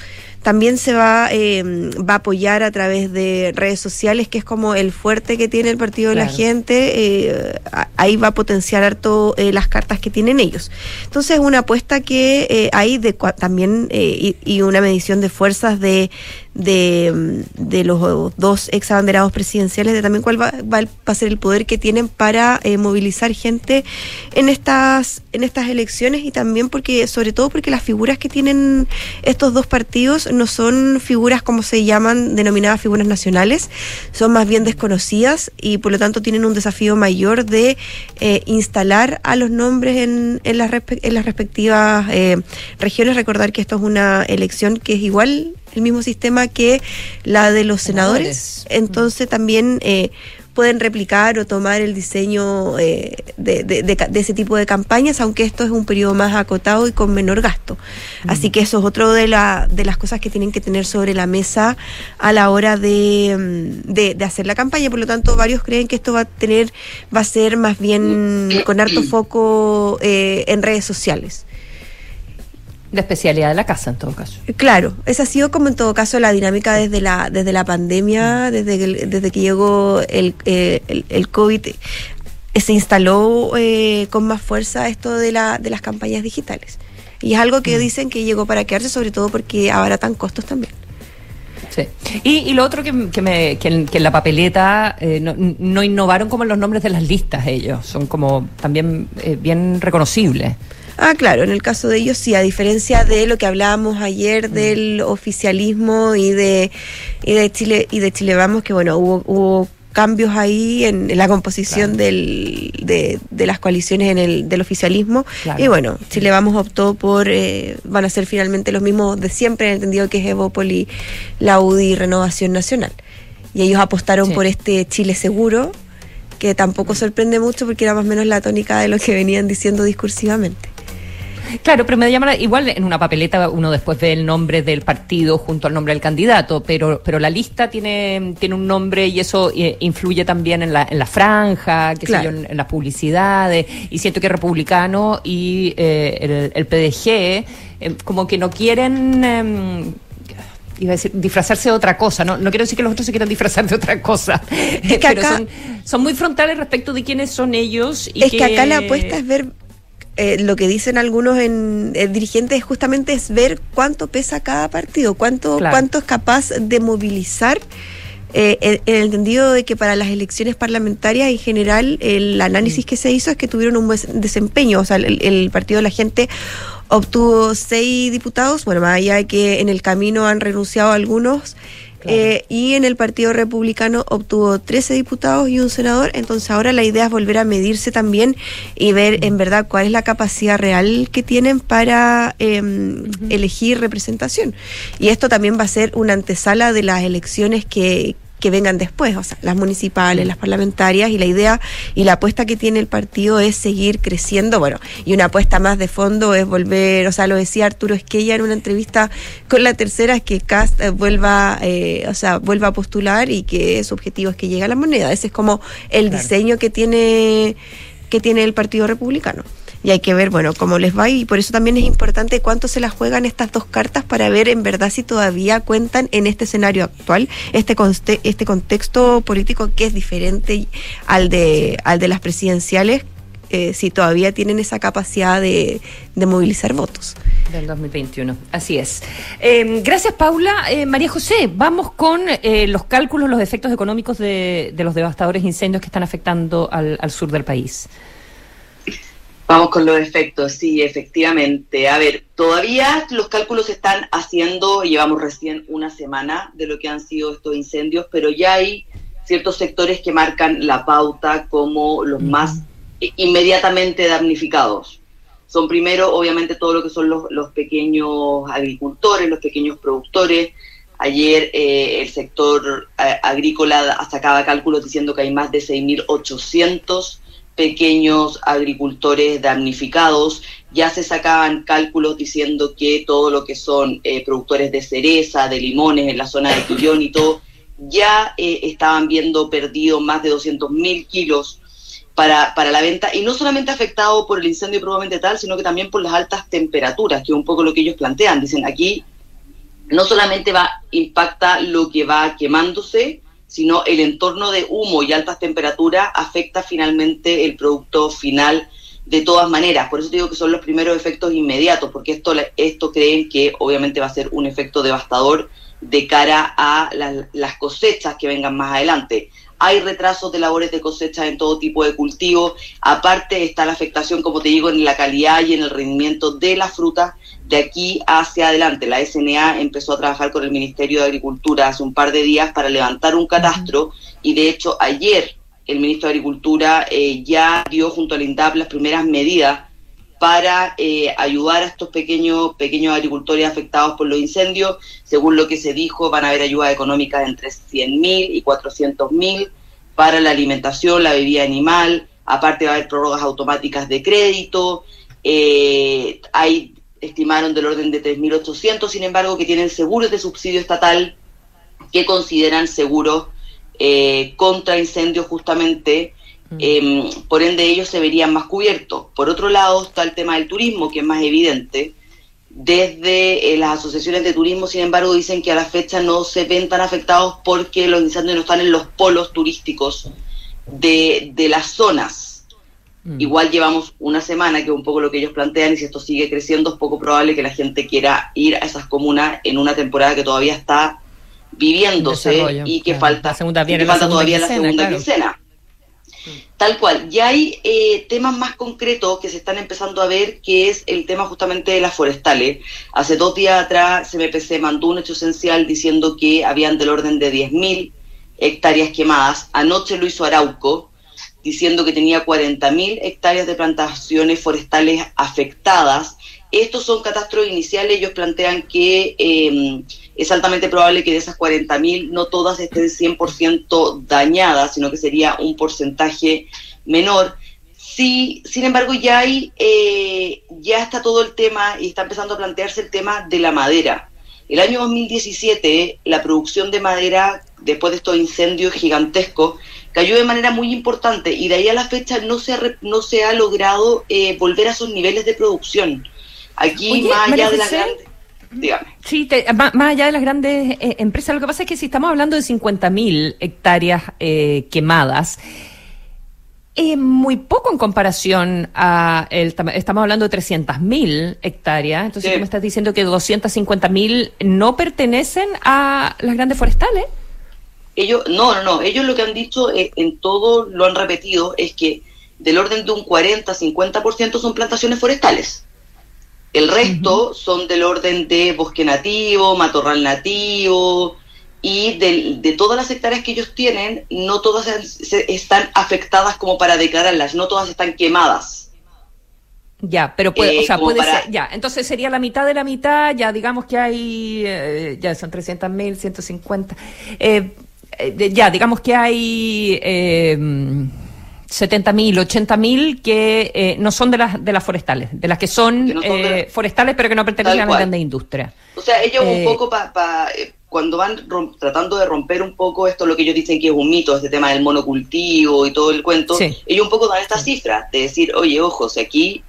También se va, eh, va a apoyar a través de redes sociales, que es como el fuerte que tiene el Partido de la Gente. Eh, ahí va a potenciar harto eh, las cartas que tienen ellos. Entonces, una apuesta que hay de, también y, y, una medición de fuerzas de, de, los dos ex abanderados presidenciales, de también cuál va, va, a ser el poder que tienen para movilizar gente en estas, en estas elecciones y también porque, sobre todo porque las figuras que tienen estos dos partidos no son figuras como se llaman, denominadas figuras nacionales, son más bien desconocidas y por lo tanto tienen un desafío mayor de eh, instalar a los nombres en, en, las, en las respectivas eh, regiones. Recordar que esto es una elección que es igual el mismo sistema que la de los senadores. Entonces también eh, pueden replicar o tomar el diseño eh, de, de, ese tipo de campañas, aunque esto es un periodo más acotado y con menor gasto. Así que eso es otro de, la, de las cosas que tienen que tener sobre la mesa a la hora de, de, hacer la campaña. Por lo tanto, varios creen que esto va a tener, va a ser más bien con harto foco eh, en redes sociales. La especialidad de la casa, en todo caso. Claro, esa ha sido como en todo caso la dinámica desde la, desde la pandemia, desde que, desde que llegó el, eh, el, COVID, eh, se instaló eh, con más fuerza esto de, la, de las campañas digitales. Y es algo que mm. dicen que llegó para quedarse, sobre todo porque abaratan costos también. Sí. Y, lo otro que, que, me, que, en, la papeleta no, no, innovaron como los nombres de las listas ellos, son como también bien reconocibles. Ah, claro, en el caso de ellos sí, a diferencia de lo que hablábamos ayer mm. del oficialismo y de, y de Chile y de Chile Vamos, que bueno, hubo, hubo cambios ahí en, la composición del, de, de, las coaliciones en el, del oficialismo. Y bueno, Chile Vamos optó por, eh, van a ser finalmente los mismos de siempre, en el entendido que es Evópoli, la UDI y Renovación Nacional. Y ellos apostaron por este Chile seguro, que tampoco sorprende mucho porque era más o menos la tónica de lo que venían diciendo discursivamente. Claro, pero me llama igual en una papeleta uno después ve el nombre del partido junto al nombre del candidato, pero pero la lista tiene tiene un nombre y eso eh, influye también en la, en la franja, qué sé yo, en, las publicidades y siento que republicano y eh, el, PDG eh, como que no quieren em, iba a decir, disfrazarse de otra cosa, no, no quiero decir que los otros se quieran disfrazar de otra cosa, pero son, son muy frontales respecto de quiénes son ellos. Y es que acá la apuesta es ver eh, lo que dicen algunos en, eh, dirigentes justamente es ver cuánto pesa cada partido, cuánto, cuánto es capaz de movilizar. Eh, en, el entendido de que para las elecciones parlamentarias en general el análisis que se hizo es que tuvieron un buen desempeño, o sea, el partido de la gente obtuvo seis diputados, bueno, más allá de que en el camino han renunciado algunos, eh, y en el Partido Republicano obtuvo 13 diputados y un senador. Entonces ahora la idea es volver a medirse también y ver en verdad cuál es la capacidad real que tienen para em, elegir representación. Y esto también va a ser una antesala de las elecciones que, que vengan después, o sea, las municipales, las parlamentarias, y la idea y la apuesta que tiene el partido es seguir creciendo, bueno, y una apuesta más de fondo es volver, o sea, lo decía Arturo Esquella en una entrevista con la tercera, es que Cast eh, vuelva, eh, o sea, vuelva a postular y que su objetivo es que llegue a la moneda. Ese es como el diseño que tiene, que tiene el Partido Republicano y hay que ver, bueno, cómo les va y por eso también es importante cuánto se las juegan estas dos cartas para ver en verdad si todavía cuentan en este escenario actual, este, este contexto político que es diferente al de, al de las presidenciales eh, si todavía tienen esa capacidad de, de movilizar votos. Del 2021, así es. Eh, gracias, Paula. Eh, María José, vamos con eh, los cálculos, los efectos económicos de, de los devastadores incendios que están afectando al, al sur del país. Vamos con los efectos, sí, efectivamente. A ver, todavía los cálculos se están haciendo, llevamos recién una semana de lo que han sido estos incendios, pero ya hay ciertos sectores que marcan la pauta como los más inmediatamente damnificados. Son primero, obviamente, todo lo que son los, los pequeños agricultores, los pequeños productores. Ayer eh, el sector eh, agrícola sacaba cálculos diciendo que hay más de 6.800 pequeños agricultores damnificados. Ya se sacaban cálculos diciendo que todo lo que son eh, productores de cereza, de limones en la zona de Quillón y todo, ya eh, estaban viendo perdido más de 200.000 kilos para, para la venta, y no solamente afectado por el incendio probablemente tal, sino que también por las altas temperaturas, que es un poco lo que ellos plantean. Dicen, aquí no solamente va impacta lo que va quemándose, sino el entorno de humo y altas temperaturas afecta finalmente el producto final de todas maneras. Por eso digo que son los primeros efectos inmediatos, porque esto, esto creen que obviamente va a ser un efecto devastador de cara a la, las cosechas que vengan más adelante. Hay retrasos de labores de cosecha en todo tipo de cultivos. Aparte está la afectación, como te digo, en la calidad y en el rendimiento de la fruta de aquí hacia adelante. La SNA empezó a trabajar con el Ministerio de Agricultura hace un par de días para levantar un catastro y de hecho ayer el ministro de Agricultura eh, ya dio junto al INDAP las primeras medidas para eh, ayudar a estos pequeños pequeños agricultores afectados por los incendios. Según lo que se dijo, van a haber ayudas económicas de entre 100 mil y 400 mil para la alimentación, la bebida animal. Aparte va a haber prórrogas automáticas de crédito. Eh, hay estimaron del orden de 3.800, sin embargo, que tienen seguros de subsidio estatal que consideran seguros eh, contra incendios justamente eh, por ende ellos se verían más cubiertos. Por otro lado está el tema del turismo, que es más evidente. Desde eh, las asociaciones de turismo, sin embargo, dicen que a la fecha no se ven tan afectados porque los incendios no están en los polos turísticos de, de las zonas. Mm. Igual llevamos una semana, que es un poco lo que ellos plantean, y si esto sigue creciendo, es poco probable que la gente quiera ir a esas comunas en una temporada que todavía está viviéndose y que claro. falta, segunda- y que falta segunda todavía la segunda claro. quincena. Tal cual. Ya hay eh, temas más concretos que se están empezando a ver, que es el tema justamente de las forestales. Hace dos días atrás CMPC mandó un hecho esencial diciendo que habían del orden de 10.000 hectáreas quemadas. Anoche lo hizo Arauco, diciendo que tenía 40.000 hectáreas de plantaciones forestales afectadas. Estos son catastros iniciales, ellos plantean que eh, es altamente probable que de esas 40.000 no todas estén 100% dañadas, sino que sería un porcentaje menor. Sí, sin embargo, ya hay, eh, ya está todo el tema y está empezando a plantearse el tema de la madera. El año 2017, la producción de madera, después de estos incendios gigantescos, cayó de manera muy importante y de ahí a la fecha no se ha, no se ha logrado eh, volver a esos niveles de producción. Aquí, Oye, más allá de las grandes... Dígame. Sí, te- más, más allá de las grandes eh, empresas, lo que pasa es que si estamos hablando de 50.000 hectáreas eh, quemadas, es muy poco en comparación a el, estamos hablando de 300.000 hectáreas, entonces Sí. tú me estás diciendo que 250.000 no pertenecen a las grandes forestales. Ellos, no, no, no, ellos lo que han dicho eh, en todo, lo han repetido, es que del orden de un 40-50% son plantaciones forestales. El resto son del orden de bosque nativo, matorral nativo, y del- de todas las hectáreas que ellos tienen, no todas están afectadas como para declararlas, no todas están quemadas. Ya, pero puede, Eh, o sea, puede para- ser, ya, entonces sería la mitad de la mitad, ya digamos que hay, eh, ya son 300.000, 150, eh, eh, ya, digamos que hay eh, 70.000, 80.000 que eh, no son de las de las forestales, de las que son, Que no son de eh, forestales pero que no pertenecen a la grande industria. O sea, ellos Eh, un poco pa, pa- cuando van rom- tratando de romper un poco esto, lo que ellos dicen que es un mito, este tema del monocultivo y todo el cuento, Sí. ellos un poco dan esta cifra de decir, oye, ojo, si aquí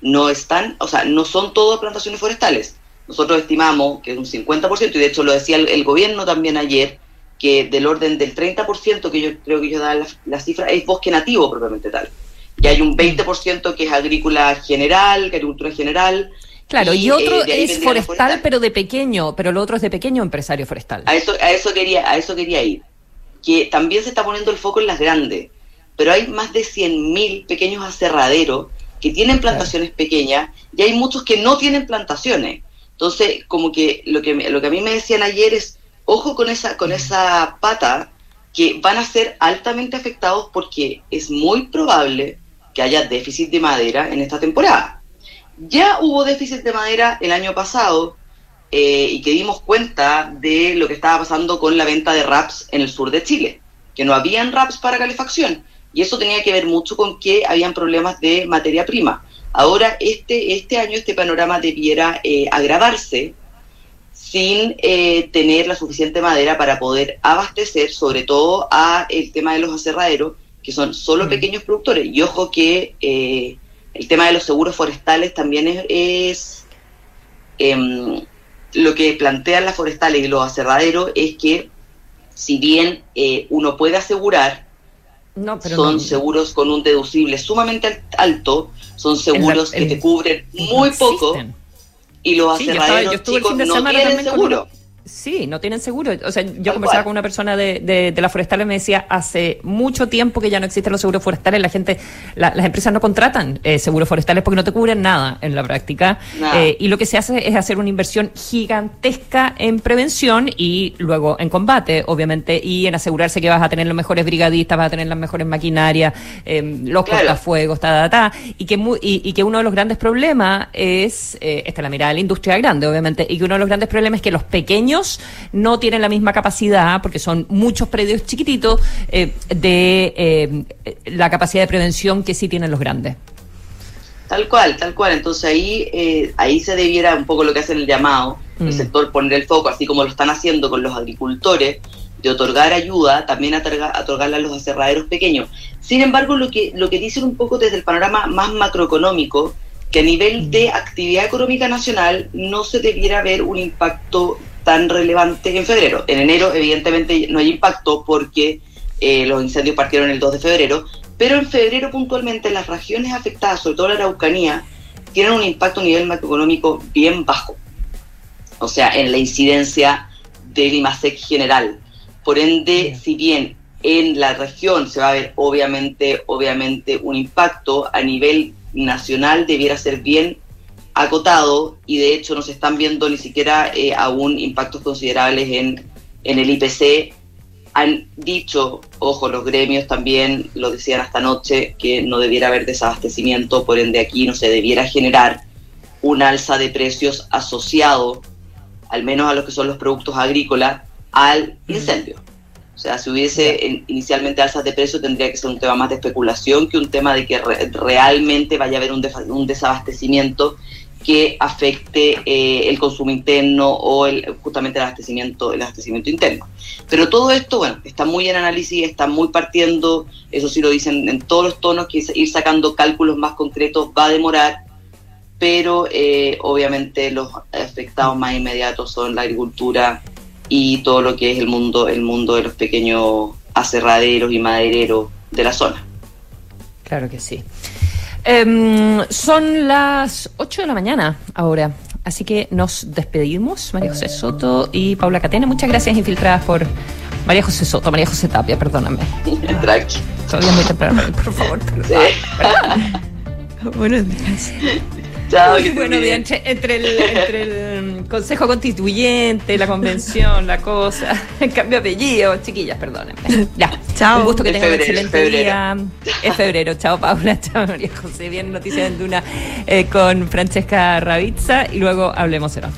no están, o sea, no son todas plantaciones forestales. Nosotros estimamos que es un 50%, y de hecho lo decía el, el gobierno también ayer, que del orden del 30% que yo creo que ellos dan la, la cifra es bosque nativo propiamente tal. Y hay un 20% que es agrícola general, agricultura general. Claro, y, otro eh, es forestal, forestal. pero de pequeño, pero lo otro es de pequeño empresario forestal. A eso, a eso quería, a eso quería ir. Que también se está poniendo el foco en las grandes, pero hay más de 100.000 pequeños aserraderos que tienen plantaciones pequeñas y hay muchos que no tienen plantaciones. Entonces, como que lo que, lo que a mí me decían ayer es, ojo con esa, con esa pata, que van a ser altamente afectados porque es muy probable que haya déficit de madera en esta temporada. Ya hubo déficit de madera el año pasado, eh, y que dimos cuenta de lo que estaba pasando con la venta de RAPs en el sur de Chile, que no habían RAPs para calefacción. Y eso tenía que ver mucho con que habían problemas de materia prima. Ahora, este, este año, este panorama debiera eh, agravarse sin eh, tener la suficiente madera para poder abastecer, sobre todo a el tema de los aserraderos, que son solo pequeños productores. Y ojo que eh, el tema de los seguros forestales también es, es em, lo que plantean las forestales y los aserraderos es que si bien eh, uno puede asegurar, No, pero son no- seguros con un deducible sumamente al- alto, son seguros el- que te cubren muy poco y los Sí, yo, estaba- aserraderos yo el chicos fin de no con seguro. Sí, no tienen seguro. O sea, yo conversaba cual. con una persona de, de, de las forestales y me decía, hace mucho tiempo que ya no existen los seguros forestales, la gente, la- las empresas no contratan eh, seguros forestales porque no te cubren nada en la práctica. Eh, y lo que se hace es hacer una inversión gigantesca en prevención y luego en combate, obviamente, y en asegurarse que vas a tener los mejores brigadistas, vas a tener las mejores maquinarias, eh, los Claro. cortafuegos, ta, ta, ta, y que, mu- y, y que uno de los grandes problemas es, eh, esta es la mirada de la industria grande, obviamente, y que uno de los grandes problemas es que los pequeños no tienen la misma capacidad, porque son muchos predios chiquititos, eh, de eh, la capacidad de prevención que sí tienen los grandes. Tal cual, tal cual. Entonces ahí, eh, ahí se debiera un poco lo que hacen el llamado, el Mm. sector poner el foco, así como lo están haciendo con los agricultores, de otorgar ayuda, también otorga- otorgarla a los aserraderos pequeños. Sin embargo, lo que, lo que dicen un poco desde el panorama más macroeconómico, que a nivel de actividad económica nacional no se debiera ver un impacto tan relevante en febrero. En enero, evidentemente, no hay impacto porque eh, los incendios partieron el 2 de febrero, pero en febrero puntualmente las regiones afectadas, sobre todo la Araucanía, tienen un impacto a nivel macroeconómico bien bajo. O sea, en la incidencia del IMASEC general. Por ende, si bien en la región se va a ver obviamente, obviamente un impacto a nivel nacional debiera ser bien acotado y de hecho no se están viendo ni siquiera eh, aún impactos considerables en, en el IPC. Han dicho, ojo, los gremios también lo decían hasta anoche, que no debiera haber desabastecimiento, por ende aquí no se debiera generar un alza de precios asociado, al menos a lo que son los productos agrícolas, al incendio. O sea, si hubiese en- inicialmente alzas de precio, tendría que ser un tema más de especulación que un tema de que re- realmente vaya a haber un, un desabastecimiento que afecte eh, el consumo interno o el, justamente el abastecimiento, el abastecimiento interno. Pero todo esto, bueno, está muy en análisis, está muy partiendo, eso sí lo dicen en todos los tonos, que ir sacando cálculos más concretos va a demorar, pero eh, obviamente los afectados más inmediatos son la agricultura y todo lo que es el mundo, el mundo de los pequeños aserraderos y madereros de la zona. Claro que sí. Em, son las 8 de la mañana ahora, así que nos despedimos, María José Soto y Paula Catena. Muchas gracias, infiltradas por María José Soto, María José Tapia, perdóname. Tranqui. Todavía muy temprano, por favor. Buenos días. Chao, Bueno, bien. bien, entre, entre el, entre el Consejo Constituyente, la convención, la cosa, cambio de apellido, chiquillas, perdónenme. Ya, Chao. Un gusto que tengan un excelente febrero. día. Es febrero. Chao, Paula. Chao, María José. Bien, noticias en Duna eh, con Francesca Ravizza y luego hablemos en.